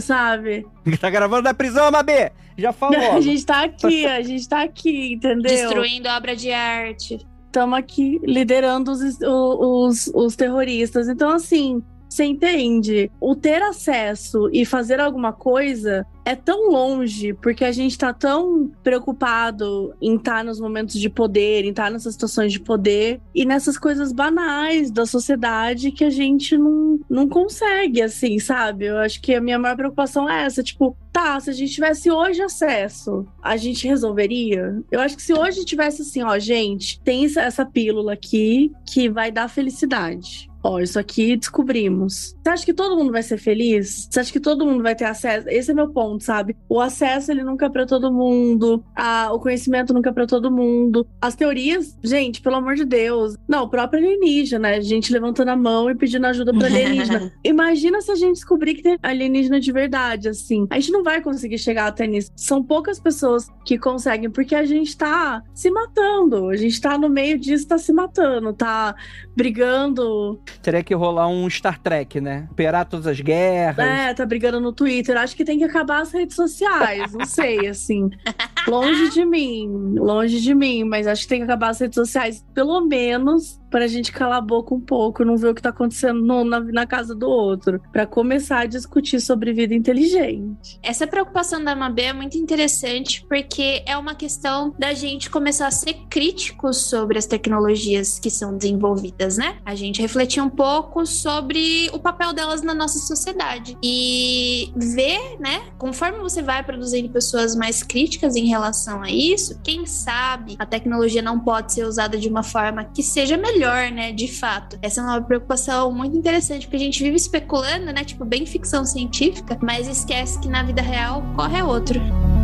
sabe? Tá gravando da prisão, Mabê? Já falou. A gente tá aqui, a gente tá aqui, entendeu? Destruindo obra de arte estamos aqui liderando os, os, os terroristas. Então, assim, você entende? O ter acesso e fazer alguma coisa é tão longe, porque a gente tá tão preocupado em estar tá nos momentos de poder, em estar tá nessas situações de poder e nessas coisas banais da sociedade que a gente não, não consegue, assim, sabe? Eu acho que a minha maior preocupação é essa, tipo, tá, se a gente tivesse hoje acesso, a gente resolveria? Eu acho que se hoje tivesse assim, ó, gente, tem essa pílula aqui que vai dar felicidade ó, isso aqui descobrimos. Você acha que todo mundo vai ser feliz? Você acha que todo mundo vai ter acesso? Esse é meu ponto, sabe? O acesso ele nunca é para todo mundo, a, o conhecimento nunca é para todo mundo. As teorias, gente, pelo amor de Deus. Não, o próprio alienígena, né? A gente levantando a mão e pedindo ajuda para alienígena. Imagina se a gente descobrir que tem alienígena de verdade, assim. A gente não vai conseguir chegar até nisso. São poucas pessoas que conseguem, porque a gente tá se matando. A gente tá no meio disso, tá se matando, tá brigando Teria que rolar um Star Trek, né? Operar todas as guerras. É, tá brigando no Twitter. Acho que tem que acabar as redes sociais. Não sei, assim. Longe de mim. Longe de mim. Mas acho que tem que acabar as redes sociais. Pelo menos para a gente calar a boca um pouco, não ver o que está acontecendo no, na, na, casa do outro, para começar a discutir sobre vida inteligente. Essa preocupação da Mabê é muito interessante porque é uma questão da gente começar a ser crítico sobre as tecnologias que são desenvolvidas, né? A gente refletir um pouco sobre o papel delas na nossa sociedade e ver, né? Conforme você vai produzindo pessoas mais críticas em relação a isso, quem sabe a tecnologia não pode ser usada de uma forma que seja melhor né? De fato. Essa é uma preocupação muito interessante, porque a gente vive especulando, né? Tipo, bem ficção científica, mas esquece que na vida real corre outro. É que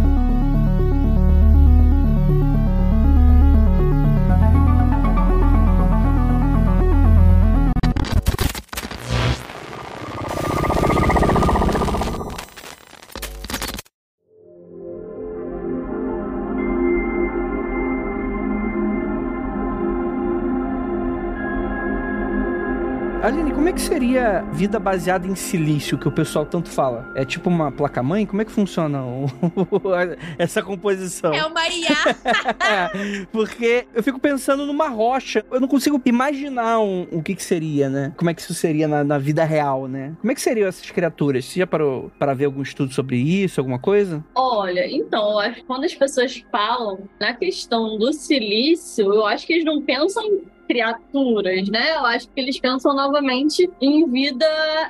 seria vida baseada em silício, que o pessoal tanto fala? É tipo uma placa-mãe? Como é que funciona essa composição? É uma IA. Porque eu fico pensando numa rocha. Eu não consigo imaginar um, o que, que seria, né? Como é que isso seria na, na, vida real, né? Como é que seriam essas criaturas? Você já parou para ver algum estudo sobre isso, alguma coisa? Olha, então, eu acho que quando as pessoas falam na questão do silício, eu acho que eles não pensam em criaturas, né? Eu acho que eles pensam novamente em vida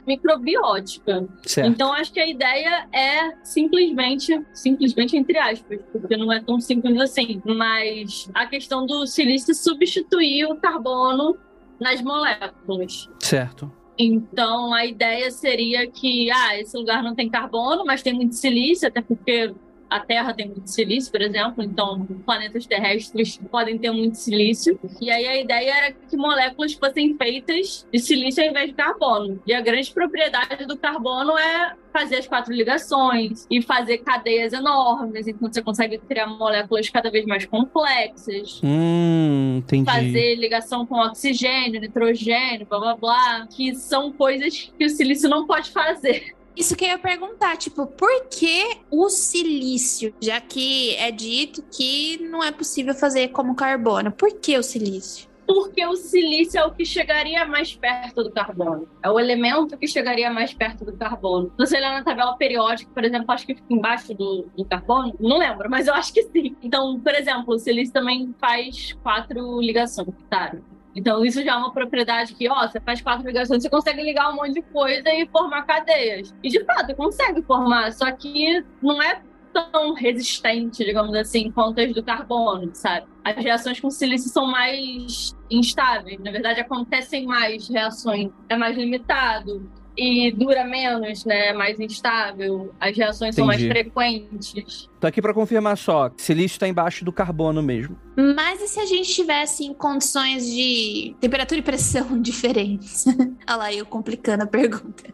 microbiótica. Certo. Então acho que a ideia é simplesmente, simplesmente entre aspas, porque não é tão simples assim, mas a questão do silício substituir o carbono nas moléculas. Certo. Então a ideia seria que ah, esse lugar não tem carbono, mas tem muito silício, até porque a Terra tem muito silício, por exemplo, então planetas terrestres podem ter muito silício. E aí a ideia era que moléculas fossem feitas de silício ao invés de carbono. E a grande propriedade do carbono é fazer as quatro ligações e fazer cadeias enormes, então você consegue criar moléculas cada vez mais complexas. Hum, entendi. Fazer ligação com oxigênio, nitrogênio, blá blá blá, que são coisas que o silício não pode fazer. Isso que eu ia perguntar, tipo, por que o silício? Já que é dito que não é possível fazer como carbono. Por que o silício? Porque o silício é o que chegaria mais perto do carbono. É o elemento que chegaria mais perto do carbono. Se você olhar na tabela periódica, por exemplo, acho que fica embaixo do, do carbono. Não lembro, mas eu acho que sim. Então, por exemplo, o silício também faz quatro ligações, tá? Então, isso já é uma propriedade que, ó, você faz quatro ligações, você consegue ligar um monte de coisa e formar cadeias. E, de fato, consegue formar, só que não é tão resistente, digamos assim, quanto as do carbono, sabe? As reações com silício são mais instáveis, na verdade, acontecem mais reações, é mais limitado e dura menos, né? Mais instável, as reações Entendi. são mais frequentes. Tô aqui para confirmar só, silício está embaixo do carbono mesmo. Mas e se a gente tivesse em condições de temperatura e pressão diferentes? Olha lá, eu complicando a pergunta.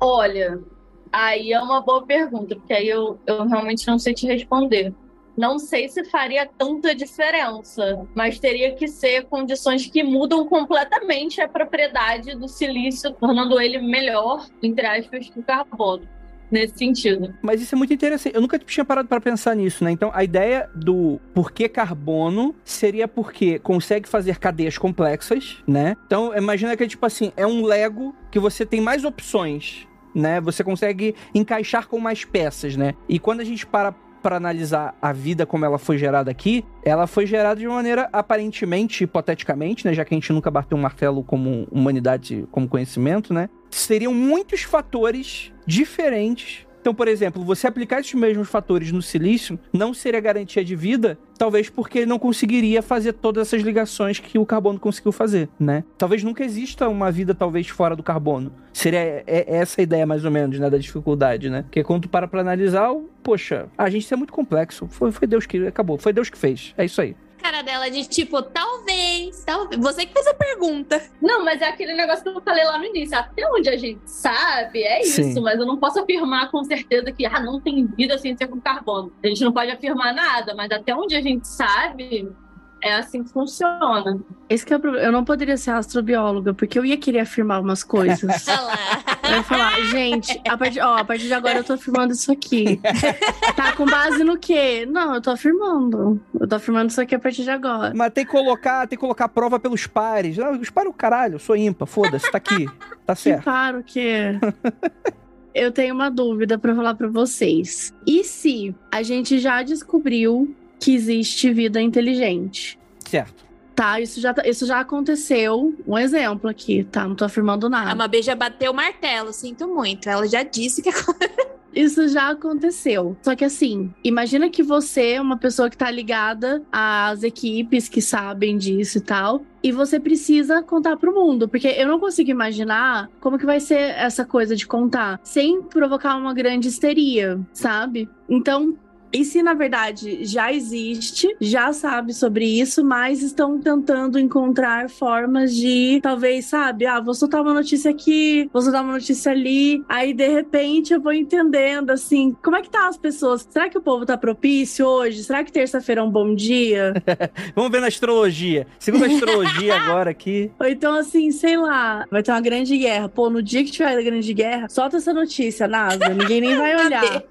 Olha, aí é uma boa pergunta, porque aí eu, eu realmente não sei te responder. Não sei se faria tanta diferença, mas teria que ser condições que mudam completamente a propriedade do silício, tornando ele melhor, entre aspas, que o carbono nesse sentido. Mas isso é muito interessante. Eu nunca tinha parado para pensar nisso, né? Então, a ideia do porquê carbono seria porque consegue fazer cadeias complexas, né? Então, imagina que é tipo assim, é um Lego que você tem mais opções, né? Você consegue encaixar com mais peças, né? E quando a gente para para analisar a vida como ela foi gerada aqui, ela foi gerada de maneira aparentemente, hipoteticamente, né, já que a gente nunca bateu um martelo como humanidade, como conhecimento, né? Seriam muitos fatores diferentes então, por exemplo, você aplicar esses mesmos fatores no silício não seria garantia de vida, talvez porque ele não conseguiria fazer todas essas ligações que o carbono conseguiu fazer, né? Talvez nunca exista uma vida talvez fora do carbono. Seria é, é essa a ideia mais ou menos, né, da dificuldade, né? Porque quando tu para para analisar, poxa, a gente é muito complexo. Foi, foi Deus que acabou, foi Deus que fez. É isso aí cara dela de tipo, talvez, talvez. Você que fez a pergunta. Não, mas é aquele negócio que eu falei lá no início. Até onde a gente sabe, é isso. Sim. Mas eu não posso afirmar com certeza que ah, não tem vida sem ser com carbono. A gente não pode afirmar nada, mas até onde a gente sabe, é assim que funciona. Esse que é o problema. Eu não poderia ser astrobióloga, porque eu ia querer afirmar umas coisas. eu ia falar, gente, a partir, ó, a partir de agora eu tô afirmando isso aqui. tá com base no quê? Não, eu tô afirmando. Eu tô afirmando isso aqui a partir de agora. Mas tem que colocar, tem que colocar prova pelos pares. Não, os pares o caralho, eu sou ímpar, foda-se, tá aqui. Tá certo. Claro que Eu tenho uma dúvida para falar para vocês. E se a gente já descobriu que existe vida inteligente. Certo. Tá, isso já, tá, isso já aconteceu. Um exemplo aqui, tá? Não tô afirmando nada. A Mabê já bateu o martelo, sinto muito. Ela já disse que Isso já aconteceu. Só que assim, imagina que você é uma pessoa que tá ligada às equipes que sabem disso e tal. E você precisa contar pro mundo. Porque eu não consigo imaginar como que vai ser essa coisa de contar sem provocar uma grande histeria, sabe? Então, e se na verdade já existe, já sabe sobre isso, mas estão tentando encontrar formas de talvez, sabe, ah, vou soltar uma notícia aqui, vou soltar uma notícia ali, aí de repente eu vou entendendo assim, como é que tá as pessoas? Será que o povo tá propício hoje? Será que terça-feira é um bom dia? Vamos ver na astrologia. Segundo a astrologia agora aqui. Ou então assim, sei lá, vai ter uma grande guerra. Pô, no dia que tiver a grande guerra, solta essa notícia, NASA, ninguém nem vai olhar.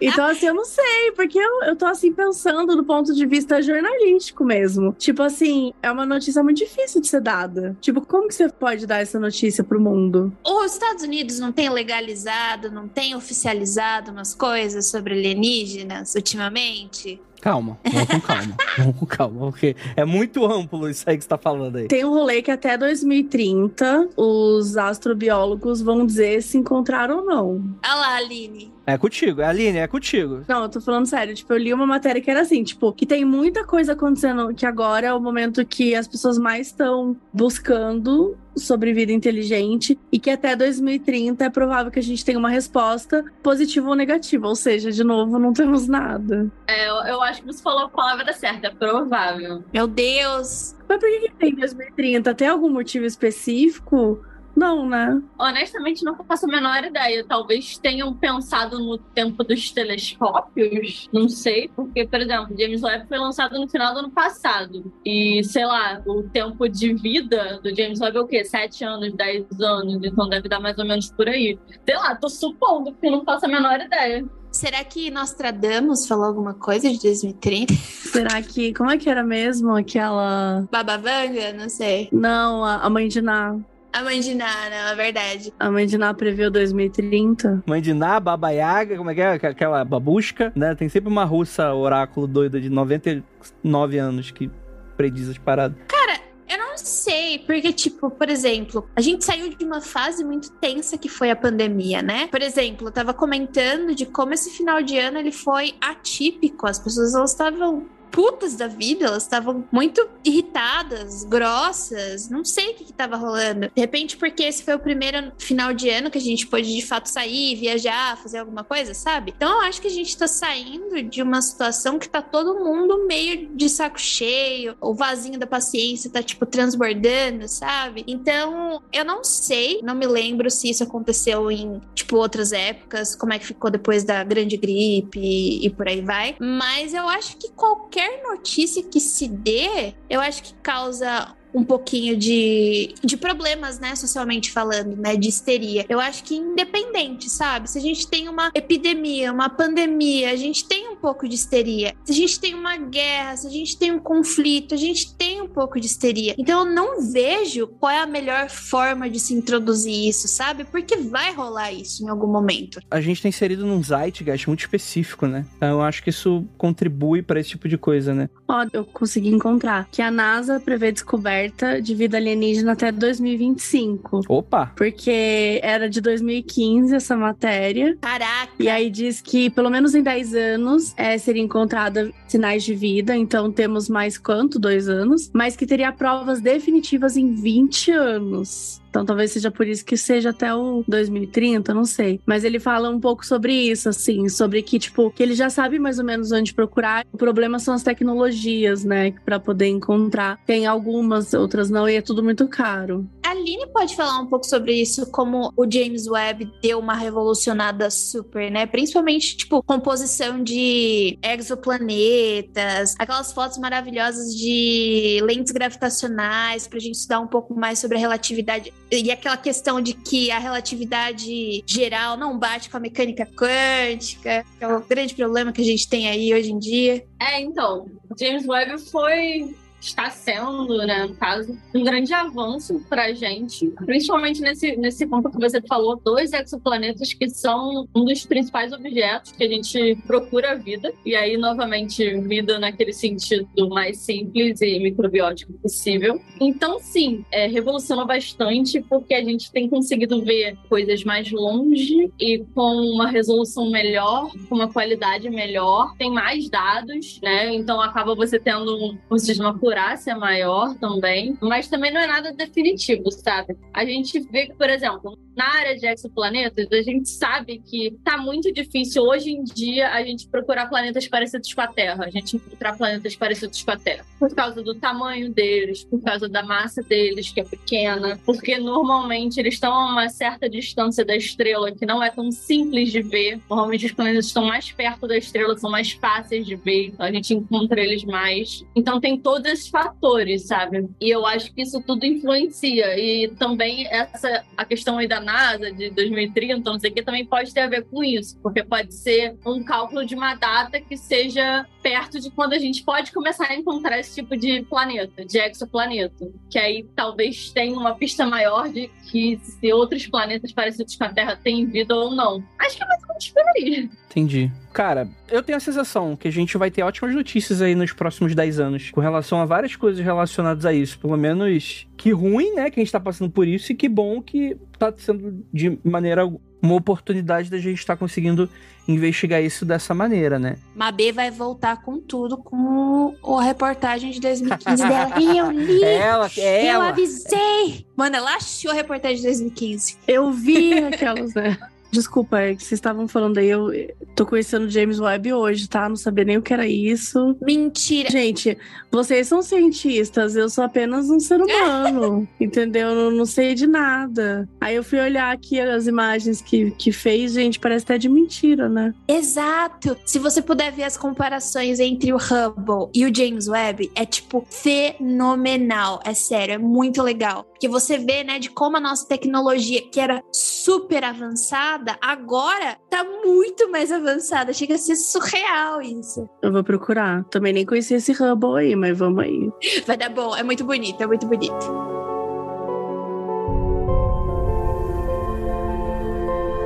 Então assim, eu não sei, porque eu, eu tô assim pensando do ponto de vista jornalístico mesmo. Tipo assim, é uma notícia muito difícil de ser dada. Tipo, como que você pode dar essa notícia pro mundo? Os Estados Unidos não tem legalizado, não tem oficializado umas coisas sobre alienígenas ultimamente? Calma, vamos com calma. vamos com calma, porque é muito amplo isso aí que você tá falando aí. Tem um rolê que até 2030 os astrobiólogos vão dizer se encontraram ou não. Olha lá, Aline. É contigo, é Aline, é contigo. Não, eu tô falando sério. Tipo, eu li uma matéria que era assim, tipo, que tem muita coisa acontecendo que agora é o momento que as pessoas mais estão buscando sobre vida inteligente e que até 2030 é provável que a gente tenha uma resposta positiva ou negativa, ou seja, de novo, não temos nada. É, eu, eu acho que você falou a palavra certa, é provável. Meu Deus! Mas por que, que tem 2030? Tem algum motivo específico? Não, né? Honestamente, não faço a menor ideia. Talvez tenham pensado no tempo dos telescópios, não sei, porque, por exemplo, James Webb foi lançado no final do ano passado. E, sei lá, o tempo de vida do James Webb é o quê? Sete anos, dez anos, então deve dar mais ou menos por aí. Sei lá, tô supondo, porque não faço a menor ideia. Será que Nostradamus falou alguma coisa de 2030? Será que. Como é que era mesmo aquela. Babavanga? Não sei. Não, a, a mãe de Ná. A mãe de Ná, não, é verdade. A mãe de Ná previu 2030. Mãe de Ná, Baba Yaga, como é que é? Aquela babusca, né? Tem sempre uma russa oráculo doida de 99 anos que prediz as paradas. Cara, eu não sei, porque, tipo, por exemplo, a gente saiu de uma fase muito tensa que foi a pandemia, né? Por exemplo, eu tava comentando de como esse final de ano ele foi atípico. As pessoas elas estavam putas da vida, elas estavam muito irritadas, grossas, não sei o que, estava rolando. De repente, porque esse foi o primeiro final de ano que a gente pôde de fato sair, viajar, fazer alguma coisa, sabe? Então eu acho que a gente tá saindo de uma situação que tá todo mundo meio de saco cheio, o vasinho da paciência tá tipo transbordando, sabe? Então eu não sei, não me lembro se isso aconteceu em tipo outras épocas, como é que ficou depois da grande gripe e, e por aí vai, mas eu acho que qualquer qualquer notícia que se dê, eu acho que causa um pouquinho de, de problemas, né, socialmente falando, né, de histeria. Eu acho que independente, sabe? Se a gente tem uma epidemia, uma pandemia, a gente tem um pouco de histeria. Se a gente tem uma guerra, se a gente tem um conflito, a gente tem um pouco de histeria. Então eu não vejo qual é a melhor forma de se introduzir isso, sabe? Porque vai rolar isso em algum momento. A gente tá inserido num zeitgeist muito específico, né? Então eu acho que isso contribui para esse tipo de coisa, né? Ó, eu consegui encontrar que a NASA prevê descoberta de vida alienígena até 2025. Opa! Porque era de 2015 essa matéria. Caraca! E aí diz que pelo menos em 10 anos é, seria encontrada sinais de vida. Então temos mais quanto? Dois anos. Mas que teria provas definitivas em 20 anos. Então talvez seja por isso que seja até o 2030, não sei. Mas ele fala um pouco sobre isso, assim, sobre que, tipo, que ele já sabe mais ou menos onde procurar. O problema são as tecnologias, né? para poder encontrar. Tem algumas, outras não, e é tudo muito caro. A Aline pode falar um pouco sobre isso, como o James Webb deu uma revolucionada super, né? Principalmente, tipo, composição de exoplanetas, aquelas fotos maravilhosas de lentes gravitacionais, pra gente estudar um pouco mais sobre a relatividade e aquela questão de que a relatividade geral não bate com a mecânica quântica, que é o grande problema que a gente tem aí hoje em dia. É, então, James Webb foi está sendo, né, no caso, um grande avanço para a gente, principalmente nesse, nesse ponto que você falou, dois exoplanetas que são um dos principais objetos que a gente procura vida, e aí, novamente, vida naquele sentido mais simples e microbiótico possível. Então, sim, é, revolucionou bastante porque a gente tem conseguido ver coisas mais longe e com uma resolução melhor, com uma qualidade melhor, tem mais dados, né? Então acaba você tendo um sistema acurácia maior também, mas também não é nada definitivo, sabe? A gente vê que, por exemplo, na área de exoplanetas, a gente sabe que tá muito difícil hoje em dia a gente procurar planetas parecidos com a Terra, a gente encontrar planetas parecidos com a Terra, por causa do tamanho deles, por causa da massa deles, que é pequena, porque normalmente eles estão a uma certa distância da estrela que não é tão simples de ver. Normalmente os planetas estão mais perto da estrela, são mais fáceis de ver, então a gente encontra eles mais. Então tem todos esses fatores, sabe? E eu acho que isso tudo influencia. E também essa a questão aí da NASA de 2030, não sei o que, também pode ter a ver com isso, porque pode ser um cálculo de uma data que seja perto de quando a gente pode começar a encontrar esse tipo de planeta, de exoplaneta, que aí talvez tenha uma pista maior de que se outros planetas parecidos com a Terra têm vida ou não. Acho que é mais por aí. Entendi. Cara, eu tenho a sensação que a gente vai ter ótimas notícias aí nos próximos 10 anos com relação a várias coisas relacionadas a isso. Pelo menos que ruim, né, que a gente tá passando por isso e que bom que tá sendo de maneira uma oportunidade da gente estar tá conseguindo investigar isso dessa maneira, né? Mabê vai voltar com tudo com a reportagem de 2015 dela. E eu li! Ela, é eu ela. avisei! Mano, ela achou a reportagem de 2015. Eu vi aquelas, né? Desculpa, é que vocês estavam falando aí, eu tô conhecendo James Webb hoje, tá? Não sabia nem o que era isso. Mentira! Gente, vocês são cientistas, eu sou apenas um ser humano, entendeu? Eu não, não sei de nada. Aí eu fui olhar aqui as imagens que, que fez, gente, parece até de mentira, né? Exato! Se você puder ver as comparações entre o Hubble e o James Webb, é tipo fenomenal. É sério, é muito legal. Porque você vê, né, de como a nossa tecnologia, que era super avançada, agora tá muito mais avançada. Chega a ser surreal isso. Eu vou procurar. Também nem conheci esse Hubble aí, mas vamos aí. Vai dar bom. É muito bonito, é muito bonito.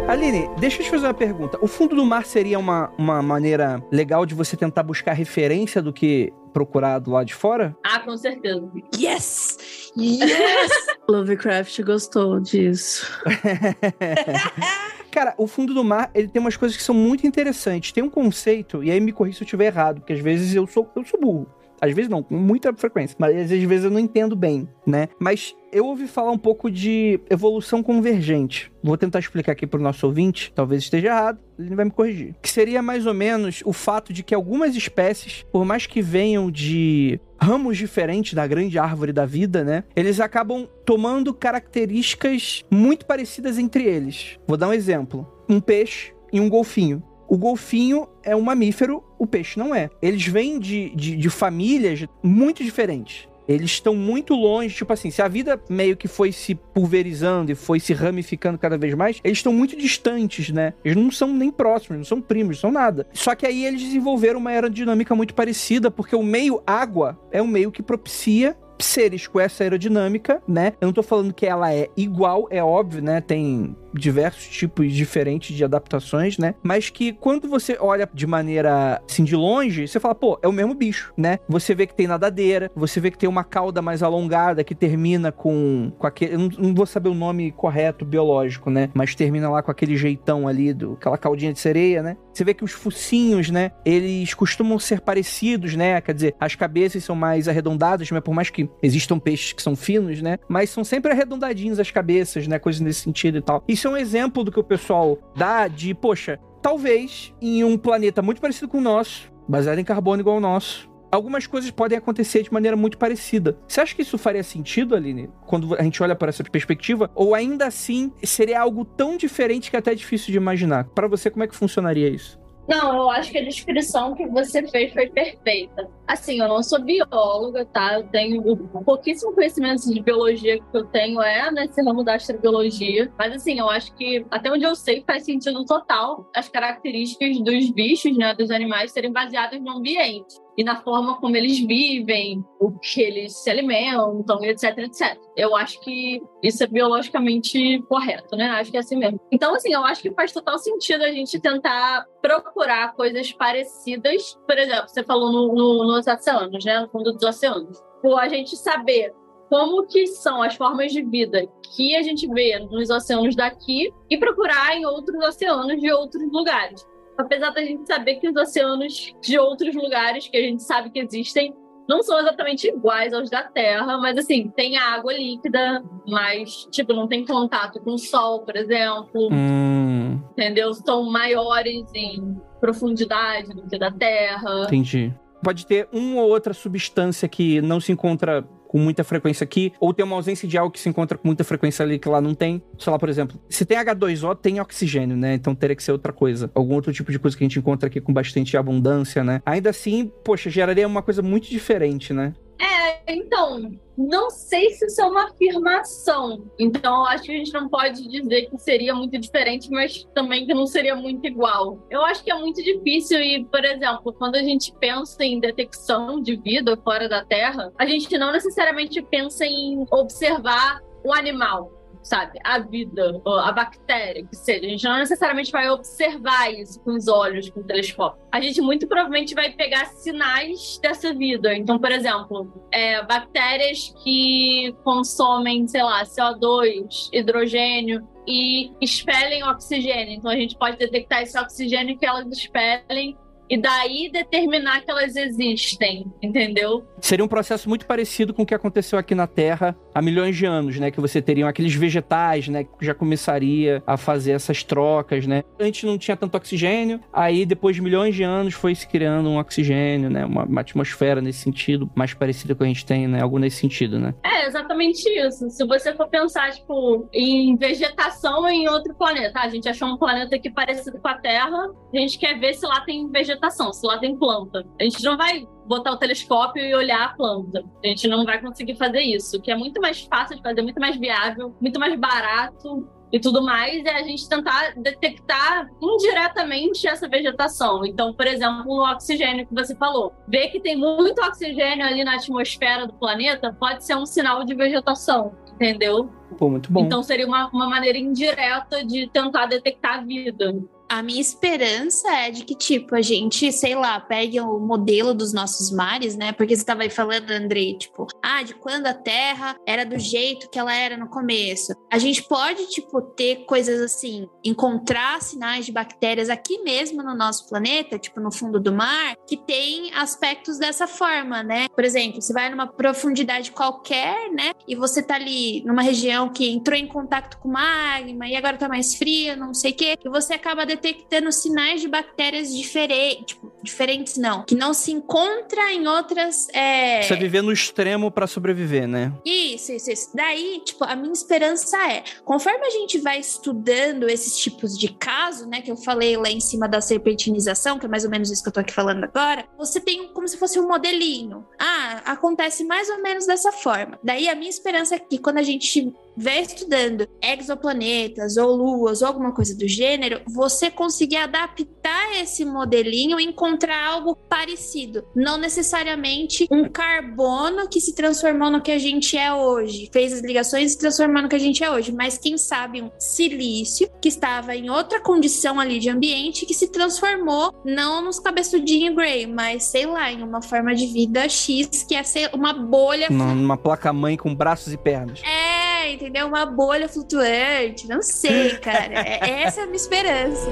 Aline, deixa eu te fazer uma pergunta. O fundo do mar seria uma, uma maneira legal de você tentar buscar referência do que procurar do lado de fora? Ah, com certeza. Yes! Yes! Lovecraft gostou disso. Cara, o fundo do mar, ele tem umas coisas que são muito interessantes. Tem um conceito, e aí me corrija se eu estiver errado, porque às vezes eu sou, eu sou burro. Às vezes não, com muita frequência. Mas às vezes eu não entendo bem, né? Mas eu ouvi falar um pouco de evolução convergente. Vou tentar explicar aqui para o nosso ouvinte, talvez esteja errado, ele vai me corrigir. Que seria mais ou menos o fato de que algumas espécies, por mais que venham de ramos diferentes da grande árvore da vida, né? Eles acabam tomando características muito parecidas entre eles. Vou dar um exemplo: um peixe e um golfinho. O golfinho é um mamífero, o peixe não é. Eles vêm de, de, de famílias muito diferentes. Eles estão muito longe, tipo assim, se a vida meio que foi se pulverizando e foi se ramificando cada vez mais, eles estão muito distantes, né? Eles não são nem próximos, não são primos, não são nada. Só que aí eles desenvolveram uma aerodinâmica muito parecida, porque o meio água é um meio que propicia seres com essa aerodinâmica, né? Eu não tô falando que ela é igual, é óbvio, né? Tem diversos tipos diferentes de adaptações, né? Mas que quando você olha de maneira assim de longe, você fala, pô, é o mesmo bicho, né? Você vê que tem nadadeira, você vê que tem uma cauda mais alongada que termina com, com aquele. Eu não, não vou saber o nome correto biológico, né? Mas termina lá com aquele jeitão ali, do, aquela caudinha de sereia, né? Você vê que os focinhos, né? Eles costumam ser parecidos, né? Quer dizer, as cabeças são mais arredondadas, mas por mais que existam peixes que são finos, né? Mas são sempre arredondadinhos as cabeças, né? Coisas nesse sentido e tal. Isso é um exemplo do que o pessoal dá de, poxa, talvez em um planeta muito parecido com o nosso, baseado em carbono igual ao nosso, algumas coisas podem acontecer de maneira muito parecida. Você acha que isso faria sentido, Aline, quando a gente olha para essa perspectiva? Ou ainda assim seria algo tão diferente que é até difícil de imaginar? Para você, como é que funcionaria isso? Não, eu acho que a descrição que você fez foi perfeita. Assim, eu não sou bióloga, tá? Eu tenho pouquíssimo conhecimento de biologia que eu tenho é nesse ramo da astrobiologia. Mas assim, eu acho que até onde eu sei faz sentido total as características dos bichos, né, dos animais serem baseadas no ambiente e na forma como eles vivem, o que eles se alimentam, etc, etc. Eu acho que isso é biologicamente correto, né? Acho que é assim mesmo. Então, assim, eu acho que faz total sentido a gente tentar procurar coisas parecidas. Por exemplo, você falou no, no, nos oceanos, né? No fundo dos oceanos. Por a gente saber como que são as formas de vida que a gente vê nos oceanos daqui e procurar em outros oceanos de outros lugares apesar da gente saber que os oceanos de outros lugares que a gente sabe que existem não são exatamente iguais aos da Terra, mas assim, tem água líquida, mas tipo, não tem contato com o sol, por exemplo. Hum. Entendeu? São maiores em profundidade do que da Terra. Entendi. Pode ter uma ou outra substância que não se encontra com muita frequência aqui, ou tem uma ausência de algo que se encontra com muita frequência ali que lá não tem. Sei lá, por exemplo, se tem H2O, tem oxigênio, né? Então teria que ser outra coisa. Algum outro tipo de coisa que a gente encontra aqui com bastante abundância, né? Ainda assim, poxa, geraria uma coisa muito diferente, né? É, então, não sei se isso é uma afirmação. Então, acho que a gente não pode dizer que seria muito diferente, mas também que não seria muito igual. Eu acho que é muito difícil e, por exemplo, quando a gente pensa em detecção de vida fora da Terra, a gente não necessariamente pensa em observar o animal sabe? A vida, a bactéria, que seja. A gente não necessariamente vai observar isso com os olhos, com o telescópio. A gente muito provavelmente vai pegar sinais dessa vida. Então, por exemplo, é, bactérias que consomem, sei lá, CO2, hidrogênio, e expelem oxigênio. Então a gente pode detectar esse oxigênio que elas expelem e daí determinar que elas existem, entendeu? Seria um processo muito parecido com o que aconteceu aqui na Terra há milhões de anos, né? Que você teria aqueles vegetais, né? Que já começaria a fazer essas trocas, né? Antes não tinha tanto oxigênio, aí depois de milhões de anos foi se criando um oxigênio, né? Uma, uma atmosfera nesse sentido, mais parecida com a gente tem, né? Algo nesse sentido, né? É, exatamente isso. Se você for pensar, tipo, em vegetação em outro planeta, a gente achou um planeta aqui parecido com a Terra, a gente quer ver se lá tem vegetação vegetação, se lá tem planta. A gente não vai botar o telescópio e olhar a planta. A gente não vai conseguir fazer isso, que é muito mais fácil de fazer, muito mais viável, muito mais barato e tudo mais, é a gente tentar detectar indiretamente essa vegetação. Então, por exemplo, o oxigênio que você falou. Ver que tem muito oxigênio ali na atmosfera do planeta pode ser um sinal de vegetação, entendeu? Pô, muito bom. Então seria uma, uma maneira indireta de tentar detectar a vida. A minha esperança é de que, tipo, a gente, sei lá, pegue o modelo dos nossos mares, né? Porque você estava aí falando, Andrei, tipo, ah, de quando a Terra era do jeito que ela era no começo. A gente pode, tipo, ter coisas assim, encontrar sinais de bactérias aqui mesmo no nosso planeta, tipo, no fundo do mar, que tem aspectos dessa forma, né? Por exemplo, você vai numa profundidade qualquer, né? E você tá ali numa região que entrou em contato com magma e agora tá mais fria, não sei o quê, e você acaba detectando sinais de bactérias diferentes, tipo, diferentes não, que não se encontra em outras. É... Precisa viver no extremo para sobreviver, né? Isso, isso, isso. Daí, tipo, a minha esperança é, conforme a gente vai estudando esses tipos de caso, né, que eu falei lá em cima da serpentinização, que é mais ou menos isso que eu tô aqui falando agora, você tem como se fosse um modelinho. Ah, acontece mais ou menos dessa forma. Daí a minha esperança é que quando a gente vai estudando exoplanetas ou luas ou alguma coisa do gênero, você conseguir adaptar esse modelinho e encontrar algo parecido. Não necessariamente um carbono que se transformou no que a gente é hoje, fez as ligações e se transformou no que a gente é hoje, mas quem sabe um silício que estava em outra condição ali de ambiente que se transformou não nos cabeçudinhos Grey, mas sei lá, em uma forma de vida X que é ser uma bolha. Numa placa-mãe com braços e pernas. É, entendeu? Uma bolha flutuante. Não sei, cara. É, essa é a minha esperança.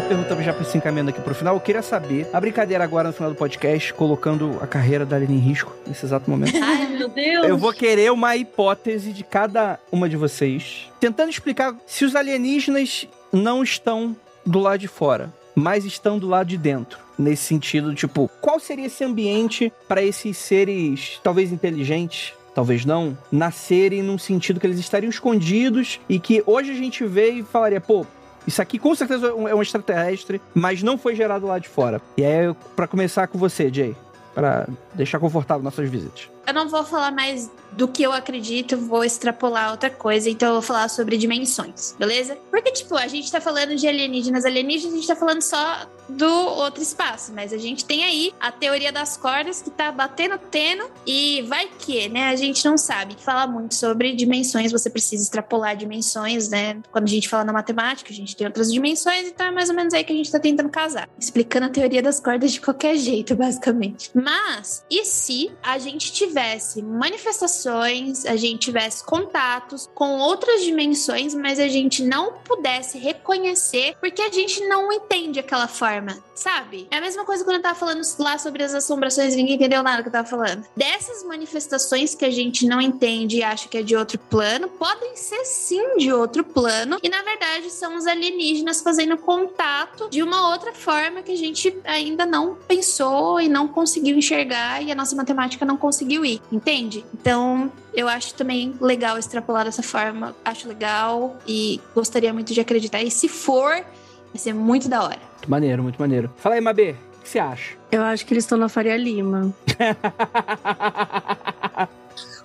Uma pergunta já se encaminhando aqui pro final. Eu queria saber, a brincadeira agora no final do podcast, colocando a carreira da Aline em risco nesse exato momento. Ai, meu Deus! Eu vou querer uma hipótese de cada uma de vocês, tentando explicar se os alienígenas não estão do lado de fora, mas estão do lado de dentro. Nesse sentido, tipo, qual seria esse ambiente para esses seres, talvez inteligentes, talvez não, nascerem num sentido que eles estariam escondidos e que hoje a gente vê e falaria, pô, isso aqui com certeza é um extraterrestre, mas não foi gerado lá de fora. E aí, para começar com você, Jay, para deixar confortável nossas visitas. Eu não vou falar mais do que eu acredito, vou extrapolar outra coisa, então eu vou falar sobre dimensões, beleza? Porque, tipo, a gente tá falando de alienígenas, alienígenas, a gente tá falando só do outro espaço, mas a gente tem aí a teoria das cordas que tá batendo teno e vai que, né? A gente não sabe. Fala muito sobre dimensões, você precisa extrapolar dimensões, né? Quando a gente fala na matemática, a gente tem outras dimensões, então é mais ou menos aí que a gente tá tentando casar. Explicando a teoria das cordas de qualquer jeito, basicamente. Mas, e se a gente tivesse manifestações, a gente tivesse contatos com outras dimensões, mas a gente não pudesse reconhecer porque a gente não entende aquela forma sabe? É a mesma coisa quando eu tava falando lá sobre as assombrações ninguém entendeu nada que eu tava falando. Dessas manifestações que a gente não entende e acha que é de outro plano, podem ser sim de outro plano, e na verdade são os alienígenas fazendo contato de uma outra forma que a gente ainda não pensou e não conseguiu enxergar e a nossa matemática não conseguiu ir, entende? Então, eu acho também legal extrapolar dessa forma, acho legal e gostaria muito de acreditar. E se for, vai ser muito da hora. Muito maneiro, muito maneiro. Fala aí, Mabê. O que você acha? Eu acho que eles estão na Faria Lima.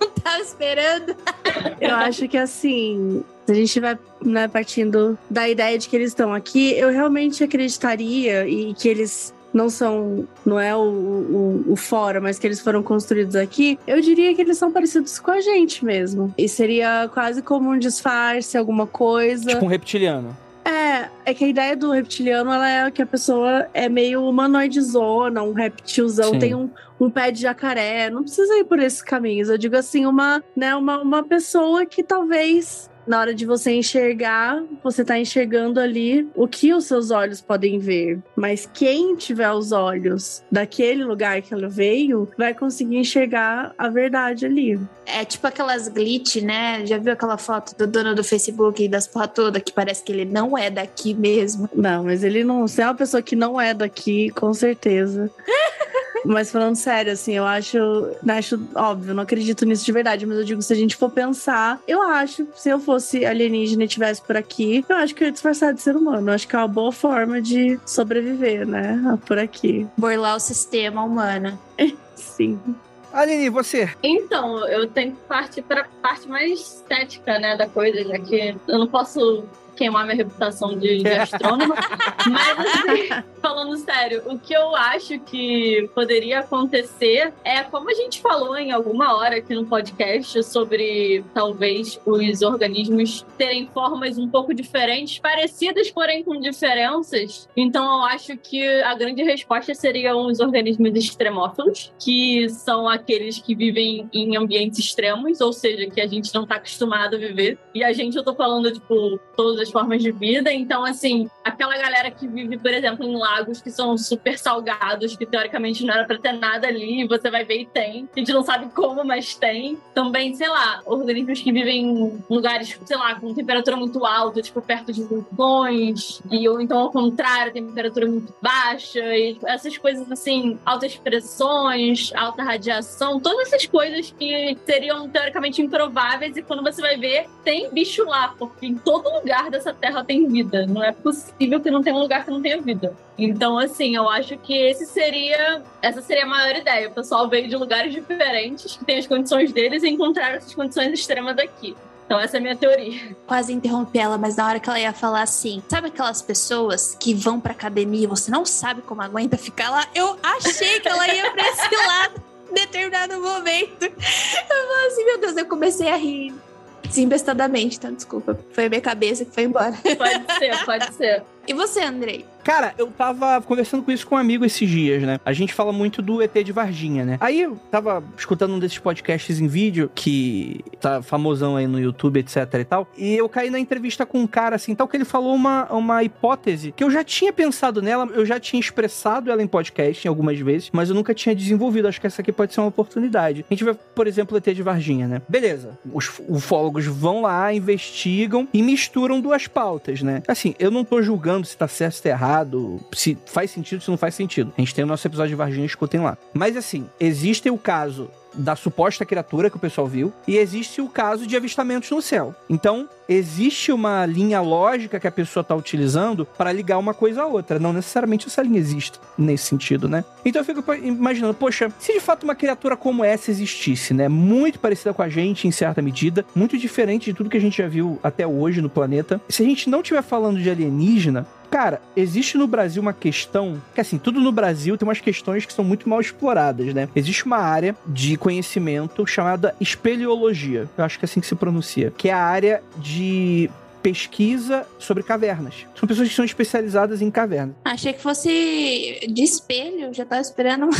Não tava esperando. Eu acho que assim, se a gente vai né, partindo da ideia de que eles estão aqui, eu realmente acreditaria e que eles não são, não é o, o, o fora, mas que eles foram construídos aqui, eu diria que eles são parecidos com a gente mesmo. E seria quase como um disfarce, alguma coisa. Tipo um reptiliano. É, é que a ideia do reptiliano ela é que a pessoa é meio humanoidezona, um reptilzão, Sim. tem um, um pé de jacaré. Não precisa ir por esses caminhos. Eu digo assim, uma, né, uma, uma pessoa que talvez. Na hora de você enxergar, você tá enxergando ali o que os seus olhos podem ver. Mas quem tiver os olhos daquele lugar que ela veio, vai conseguir enxergar a verdade ali. É tipo aquelas glitch, né? Já viu aquela foto do dono do Facebook e das porra toda que parece que ele não é daqui mesmo? Não, mas ele não. Se é uma pessoa que não é daqui, com certeza. mas falando sério, assim, eu acho, acho óbvio, não acredito nisso de verdade, mas eu digo, se a gente for pensar, eu acho, se eu fosse alienígena e estivesse por aqui, eu acho que eu ia disfarçar de ser humano. Eu acho que é uma boa forma de sobreviver, né? Por aqui. Burlar o sistema humano. Sim. Aline, você? Então, eu tenho que partir para a parte mais estética, né, da coisa, já que eu não posso queimar minha reputação de, de astrônoma. Mas, assim, falando sério, o que eu acho que poderia acontecer é, como a gente falou em alguma hora aqui no podcast, sobre talvez os organismos terem formas um pouco diferentes, parecidas, porém com diferenças. Então, eu acho que a grande resposta seriam os organismos extremófilos, que são aqueles que vivem em ambientes extremos, ou seja, que a gente não está acostumado a viver. E a gente, eu tô falando, tipo, todas as formas de vida. Então, assim, aquela galera que vive, por exemplo, em lagos que são super salgados, que teoricamente não era pra ter nada ali, você vai ver e tem. A gente não sabe como, mas tem. Também, sei lá, organismos que vivem em lugares, sei lá, com temperatura muito alta, tipo, perto de vulcões, e ou então ao contrário, temperatura muito baixa, e essas coisas assim, altas pressões, alta radiação, todas essas coisas que seriam teoricamente improváveis, e quando você vai ver, tem bicho lá, porque em todo lugar dessa terra tem vida. Não é possível que não tenha um lugar que não tenha vida. Então, assim, eu acho que esse seria. Essa seria a maior ideia. O pessoal veio de lugares diferentes, que tem as condições deles, e encontrar essas condições extremas daqui. Então, essa é a minha teoria. Quase interrompi ela, mas na hora que ela ia falar assim, sabe aquelas pessoas que vão pra academia e você não sabe como aguenta ficar lá? Eu achei que ela ia pra esse lado em determinado momento. Eu falei assim, meu Deus, eu comecei a rir desembestadamente, então desculpa. Foi a minha cabeça que foi embora. Pode ser, pode ser. E você, Andrei? Cara, eu tava conversando com isso com um amigo esses dias, né? A gente fala muito do ET de Varginha, né? Aí eu tava escutando um desses podcasts em vídeo, que tá famosão aí no YouTube, etc e tal. E eu caí na entrevista com um cara, assim, tal, que ele falou uma, uma hipótese que eu já tinha pensado nela, eu já tinha expressado ela em podcast algumas vezes, mas eu nunca tinha desenvolvido. Acho que essa aqui pode ser uma oportunidade. A gente vê, por exemplo, o ET de Varginha, né? Beleza. Os ufólogos vão lá, investigam e misturam duas pautas, né? Assim, eu não tô julgando se tá certo, se tá errado, se faz sentido, se não faz sentido. A gente tem o nosso episódio de Varginha, escutem lá. Mas assim, existe o caso da suposta criatura que o pessoal viu e existe o caso de avistamentos no céu. Então, existe uma linha lógica que a pessoa está utilizando para ligar uma coisa à outra. Não necessariamente essa linha existe nesse sentido, né? Então eu fico imaginando, poxa, se de fato uma criatura como essa existisse, né? Muito parecida com a gente em certa medida, muito diferente de tudo que a gente já viu até hoje no planeta. Se a gente não estiver falando de alienígena, Cara, existe no Brasil uma questão, que assim, tudo no Brasil tem umas questões que são muito mal exploradas, né? Existe uma área de conhecimento chamada espeleologia, eu acho que é assim que se pronuncia, que é a área de pesquisa sobre cavernas. São pessoas que são especializadas em cavernas. Achei que fosse de espelho, já tava esperando.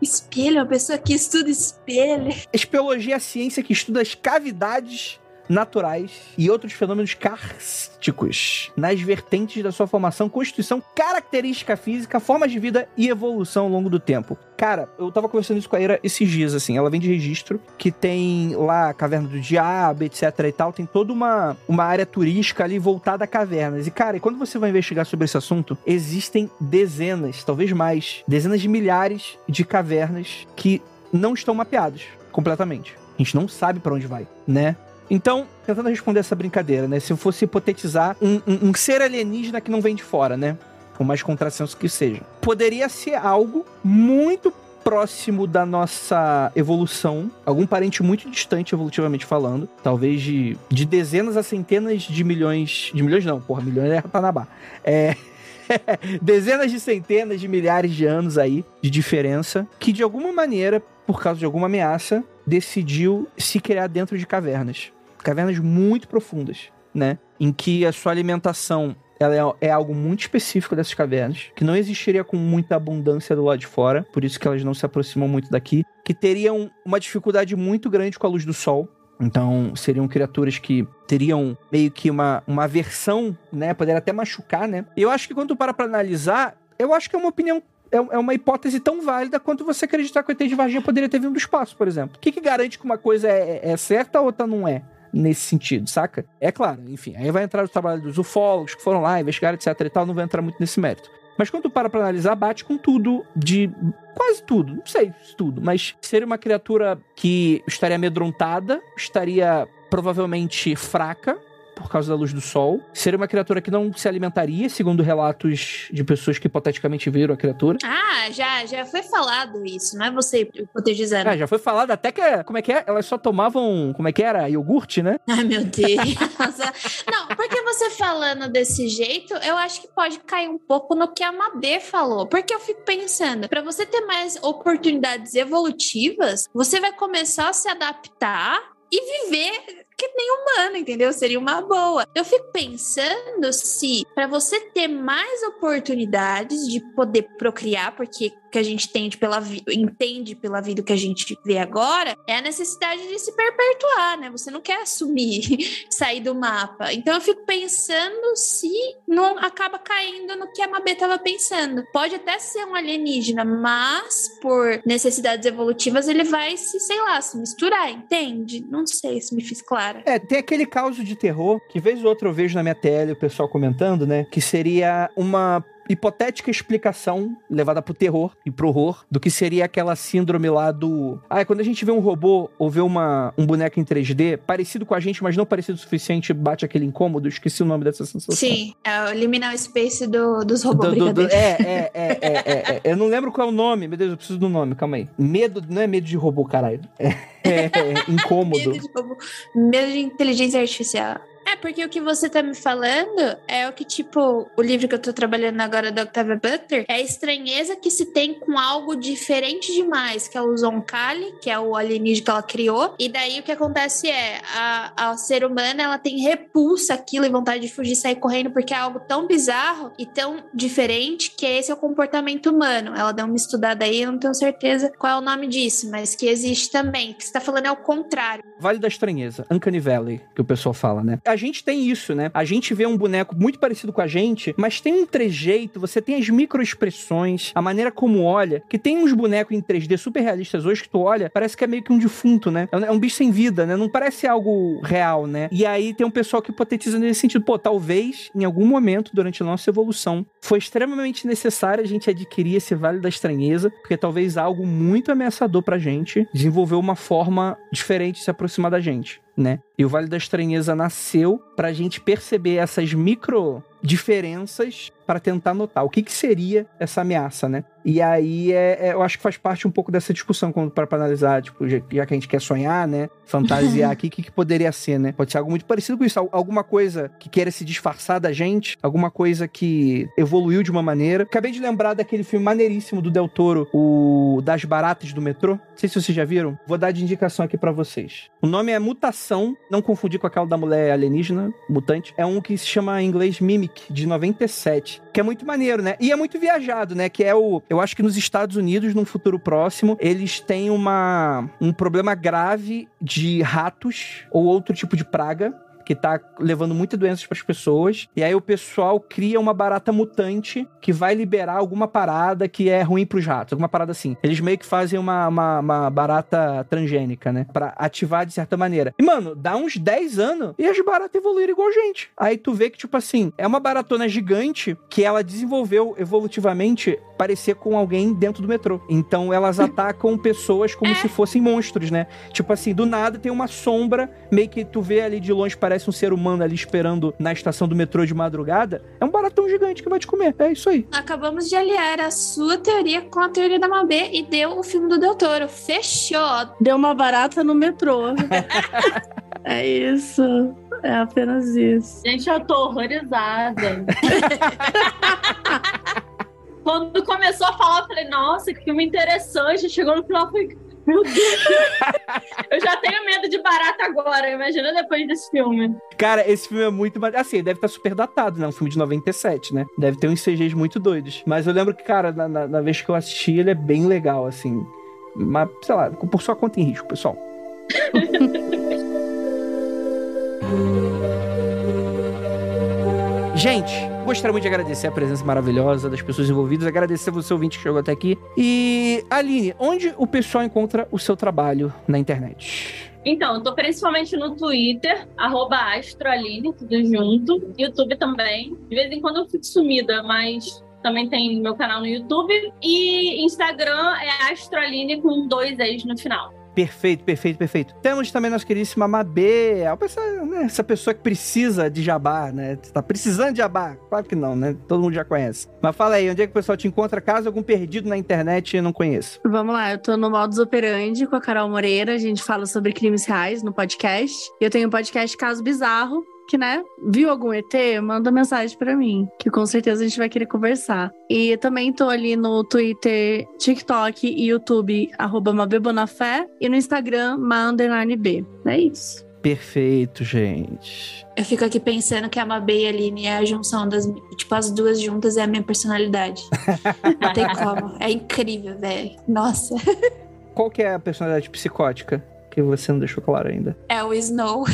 espelho, uma pessoa que estuda espelho. Espeleologia é a ciência que estuda as cavidades naturais e outros fenômenos kársticos nas vertentes da sua formação, constituição, característica física, formas de vida e evolução ao longo do tempo. Cara, eu tava conversando isso com a Ira esses dias, assim, ela vem de registro, que tem lá a Caverna do Diabo, etc e tal, tem toda uma, uma área turística ali voltada a cavernas. E, cara, quando você vai investigar sobre esse assunto, existem dezenas, talvez mais, dezenas de milhares de cavernas que não estão mapeadas completamente. A gente não sabe para onde vai, né? Então, tentando responder essa brincadeira, né? Se eu fosse hipotetizar um, um, um, ser alienígena que não vem de fora, né? por mais contrassenso que seja. Poderia ser algo muito próximo da nossa evolução, algum parente muito distante evolutivamente falando, talvez de, de dezenas a centenas de milhões, de milhões não, porra, milhões é Ratanabá. É dezenas de centenas de milhares de anos aí de diferença, que de alguma maneira, por causa de alguma ameaça, decidiu se criar dentro de cavernas. Cavernas muito profundas, né? Em que a sua alimentação ela é, é, algo muito específico dessas cavernas, que não existiria com muita abundância do lado de fora, por isso que elas não se aproximam muito daqui, que teriam uma dificuldade muito grande com a luz do sol. Então, seriam criaturas que teriam meio que uma, uma aversão, né? Poderia até machucar, né? E eu acho que quando tu para pra analisar, eu acho que é uma opinião é, é uma hipótese tão válida quanto você acreditar que o ET de Varginha poderia ter vindo do espaço, por exemplo. O que, que garante que uma coisa é, é certa ou outra não é? nesse sentido, saca? É claro, enfim, aí vai entrar o trabalho dos ufólogos que foram lá, investigaram, etc e tal, não vai entrar muito nesse mérito. Mas quando para pra analisar, bate com tudo de. Quase tudo, não sei se tudo, mas seria uma criatura que estaria amedrontada, estaria provavelmente fraca, por causa da luz do sol. Seria uma criatura que não se alimentaria, segundo relatos de pessoas que hipoteticamente viram a criatura. Ah, já, já foi falado isso, não é você hipotetizando. É, já foi falado até que, como é que é? Elas só tomavam, como é que era? Iogurte, né? Ai, meu Deus. não, porque você falando desse jeito, eu acho que pode cair um pouco no que a Mabê falou. Porque eu fico pensando, para você ter mais oportunidades evolutivas, você vai começar a se adaptar e viver que nem humano, entendeu? Seria uma boa. Eu fico pensando se para você ter mais oportunidades de poder procriar, porque que a gente entende pela, entende pela vida que a gente vê agora, é a necessidade de se perpetuar, né? Você não quer assumir, sair do mapa. Então eu fico pensando se não acaba caindo no que a Mabê estava pensando. Pode até ser um alienígena, mas por necessidades evolutivas ele vai se, sei lá, se misturar, entende? Não sei se me fiz clara. É, tem aquele caso de terror que vez ou outra eu vejo na minha tele o pessoal comentando, né? Que seria uma hipotética explicação levada pro terror e pro horror do que seria aquela síndrome lá do. Ah, quando a gente vê um robô ou vê uma, um boneco em 3D parecido com a gente, mas não parecido o suficiente, bate aquele incômodo. Esqueci o nome dessa sensação. Sim, é o liminal space do, dos robôs. Do, do, do, é, é, é, é, é, Eu não lembro qual é o nome. Meu Deus, eu preciso do nome, calma aí. Medo, não é medo de robô, caralho. É, incômodo. medo de robô. Medo de inteligência artificial. É, porque o que você tá me falando é o que, tipo, o livro que eu tô trabalhando agora da Octavia Butler é a estranheza que se tem com algo diferente demais, que é o Zonkali, que é o alienígena que ela criou. E daí o que acontece é, a, a ser humana, ela tem repulsa aquilo e vontade de fugir, sair correndo, porque é algo tão bizarro e tão diferente que esse é o comportamento humano. Ela deu uma estudada aí, eu não tenho certeza qual é o nome disso, mas que existe também. O que você tá falando é o contrário. Vale da estranheza, Uncanny Valley, que o pessoal fala, né? A gente tem isso, né? A gente vê um boneco muito parecido com a gente, mas tem um trejeito, você tem as microexpressões, a maneira como olha, que tem uns bonecos em 3D super realistas hoje que tu olha, parece que é meio que um defunto, né? É um é bicho sem vida, né? Não parece algo real, né? E aí tem um pessoal que hipotetiza nesse sentido, pô, talvez em algum momento durante a nossa evolução foi extremamente necessário a gente adquirir esse vale da estranheza, porque talvez algo muito ameaçador pra gente desenvolveu uma forma diferente de se aproximar da gente né? E o Vale da Estranheza nasceu para a gente perceber essas micro diferenças para tentar notar o que, que seria essa ameaça, né? E aí é, é, eu acho que faz parte um pouco dessa discussão para analisar, tipo, já, já, que a gente quer sonhar, né? Fantasiar aqui, o que, que poderia ser, né? Pode ser algo muito parecido com isso, alguma coisa que queira se disfarçar da gente, alguma coisa que evoluiu de uma maneira. Acabei de lembrar daquele filme maneiríssimo do Del Toro, o Das Baratas do Metrô. Não sei se vocês já viram. Vou dar de indicação aqui para vocês. O nome é Mutação, não confundir com aquela da mulher alienígena, mutante. É um que se chama em inglês Mimic, de 97, que é muito maneiro, né? E é muito viajado, né? Que é o. Eu acho que nos Estados Unidos, num futuro próximo, eles têm uma, um problema grave de ratos ou outro tipo de praga que tá levando muitas doenças para as pessoas. E aí o pessoal cria uma barata mutante que vai liberar alguma parada que é ruim pros ratos, alguma parada assim. Eles meio que fazem uma, uma, uma barata transgênica, né? Pra ativar de certa maneira. E, mano, dá uns 10 anos e as baratas evoluíram igual gente. Aí tu vê que, tipo assim, é uma baratona gigante que ela desenvolveu evolutivamente parecer com alguém dentro do metrô. Então elas atacam pessoas como É. se fossem monstros, né? Tipo assim, do nada tem uma sombra, meio que tu vê ali de longe, parece um ser humano ali esperando na estação do metrô de madrugada. É um baratão gigante que vai te comer. É isso aí. Acabamos de aliar a sua teoria com a teoria da Mabê e deu o filme do Del Toro. Fechou! Deu uma barata no metrô. é isso. É apenas isso. Gente, eu tô horrorizada. Quando começou a falar, eu falei, nossa, que filme interessante. Chegou no final, eu falei, meu Deus. eu já tenho medo de barata agora. Imagina depois desse filme. Cara, esse filme é muito. Assim, deve estar super datado, né? Um filme de 97, né? Deve ter uns CGs muito doidos. Mas eu lembro que, cara, na, na- na vez que eu assisti, ele é bem legal, assim. Mas, sei lá, por sua conta em risco, pessoal. Gente, gostaria muito de agradecer a presença maravilhosa das pessoas envolvidas, agradecer você ouvinte que chegou até aqui. E, Aline, onde o pessoal encontra o seu trabalho na internet? Então, eu tô principalmente no Twitter, astroaline, tudo junto. YouTube também. De vez em quando eu fico sumida, mas também tem meu canal no YouTube. E Instagram é astroaline com dois ex no final. Perfeito, perfeito, perfeito. Temos também nossa queridíssima Mabê, a pessoa, né, essa pessoa que precisa de jabá, né? Tá precisando de jabá? Claro que não, né? Todo mundo já conhece. Mas fala aí, onde é que o pessoal te encontra caso algum perdido na internet não conheça? Vamos lá, eu tô no Modus Operandi com a Carol Moreira. A gente fala sobre crimes reais no podcast. Eu tenho um podcast Caso Bizarro, que, né, viu algum ET? Manda mensagem pra mim, que com certeza a gente vai querer conversar. E também tô ali no Twitter, TikTok e YouTube, arroba Mabebonafé. E no Instagram, Ma underline B. É isso. Perfeito, gente. Eu fico aqui pensando que a Mabê e a Aline é a junção das. Tipo, as duas juntas é a minha personalidade. Não tem como. É incrível, velho. Nossa. Qual que é a personalidade psicótica que você não deixou claro ainda? É o Snow.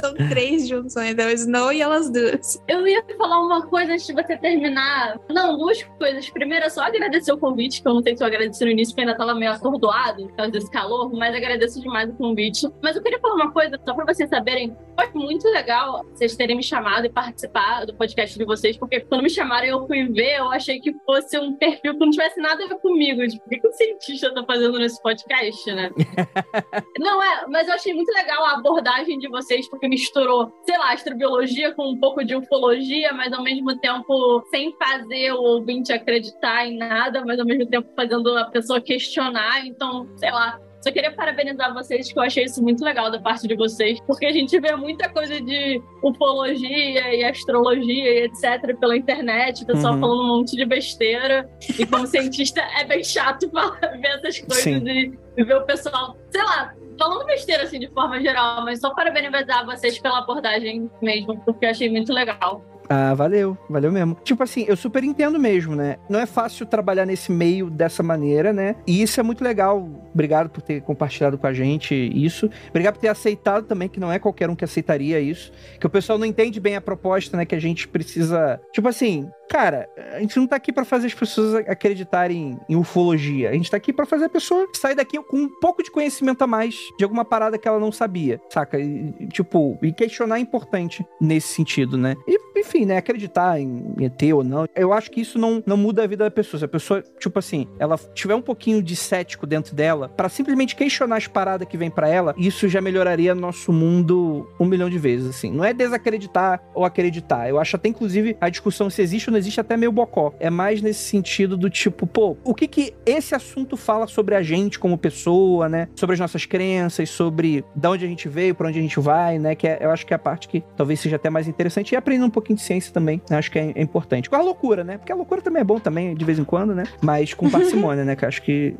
São três junções. É o Snow e elas duas. Eu ia falar uma coisa antes de você terminar. Não, duas coisas. Primeiro é só agradecer o convite, que eu não sei se eu agradeci no início, porque ainda tava meio atordoado por causa desse calor, mas agradeço demais o convite. Mas eu queria falar uma coisa, só pra vocês saberem. Foi muito legal vocês terem me chamado e participar do podcast de vocês, porque quando me chamaram e eu fui ver, eu achei que fosse um perfil que não tivesse nada a ver comigo. Tipo, o que que o cientista tá fazendo nesse podcast, né? Não, é, mas eu achei muito legal a abordagem de vocês, porque misturou, sei lá, astrobiologia com um pouco de ufologia, mas ao mesmo tempo sem fazer o ouvinte acreditar em nada, mas ao mesmo tempo fazendo a pessoa questionar. Então, sei lá. Só queria parabenizar vocês, que eu achei isso muito legal da parte de vocês, porque a gente vê muita coisa de ufologia e astrologia e etc. pela internet, o pessoal Uhum. falando um monte de besteira. E como cientista é bem chato falar, ver essas coisas Sim. e e ver o pessoal, sei lá, falando besteira assim de forma geral, mas só parabenizar vocês pela abordagem mesmo, porque eu achei muito legal. Ah, valeu, valeu mesmo. Tipo assim, eu super entendo mesmo, né? Não é fácil trabalhar nesse meio dessa maneira, né? E isso é muito legal. Obrigado por ter compartilhado com a gente isso. Obrigado por ter aceitado também, que não é qualquer um que aceitaria isso. Que o pessoal não entende bem a proposta, né? Que a gente precisa. Tipo assim, cara, a gente não tá aqui pra fazer as pessoas acreditarem em ufologia. A gente tá aqui pra fazer a pessoa sair daqui com um pouco de conhecimento a mais de alguma parada que ela não sabia, saca? E, tipo, e questionar é importante nesse sentido, né? E, enfim, né? Acreditar em ET ou não. Eu acho que isso não, não muda a vida da pessoa. Se a pessoa, tipo assim, ela tiver um pouquinho de cético dentro dela, pra simplesmente questionar as paradas que vem pra ela, isso já melhoraria nosso mundo um milhão de vezes, assim. Não é desacreditar ou acreditar. Eu acho até, inclusive, a discussão se existe ou não existe até meio bocó. É mais nesse sentido do tipo, pô, o que que esse assunto fala sobre a gente como pessoa, né? Sobre as nossas crenças, sobre de onde a gente veio, pra onde a gente vai, né? Que é, eu acho que é a parte que talvez seja até mais interessante. E aprender um pouquinho de ciência também, né? acho que é, é importante. Com a loucura, né? Porque a loucura também é bom também, de vez em quando, né? Mas com parcimônia, né? Que eu acho que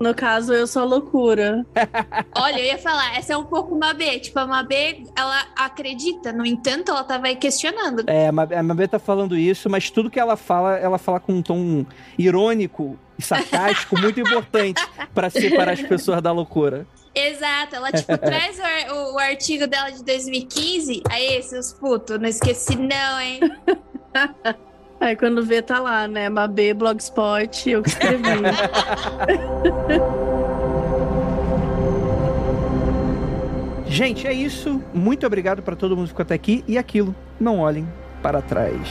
No caso, eu sou a loucura. Olha, eu ia falar, essa é um pouco Mabê. Tipo, a Mabê, ela acredita, no entanto, ela tava aí questionando. É, a Mab- a Mabê tá falando isso, mas tudo que ela fala, ela fala com um tom irônico e sarcástico muito importante pra separar as pessoas da loucura. Exato, ela, tipo, traz o, o- o artigo dela de 2015. Aí, seus putos, não esqueci não, hein? Aí quando vê, tá lá, né? Mabê, Blogspot, eu que escrevi. Gente, é isso. Muito obrigado pra todo mundo que ficou até aqui. E aquilo, não olhem para trás.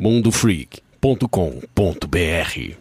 mundofreak.com.br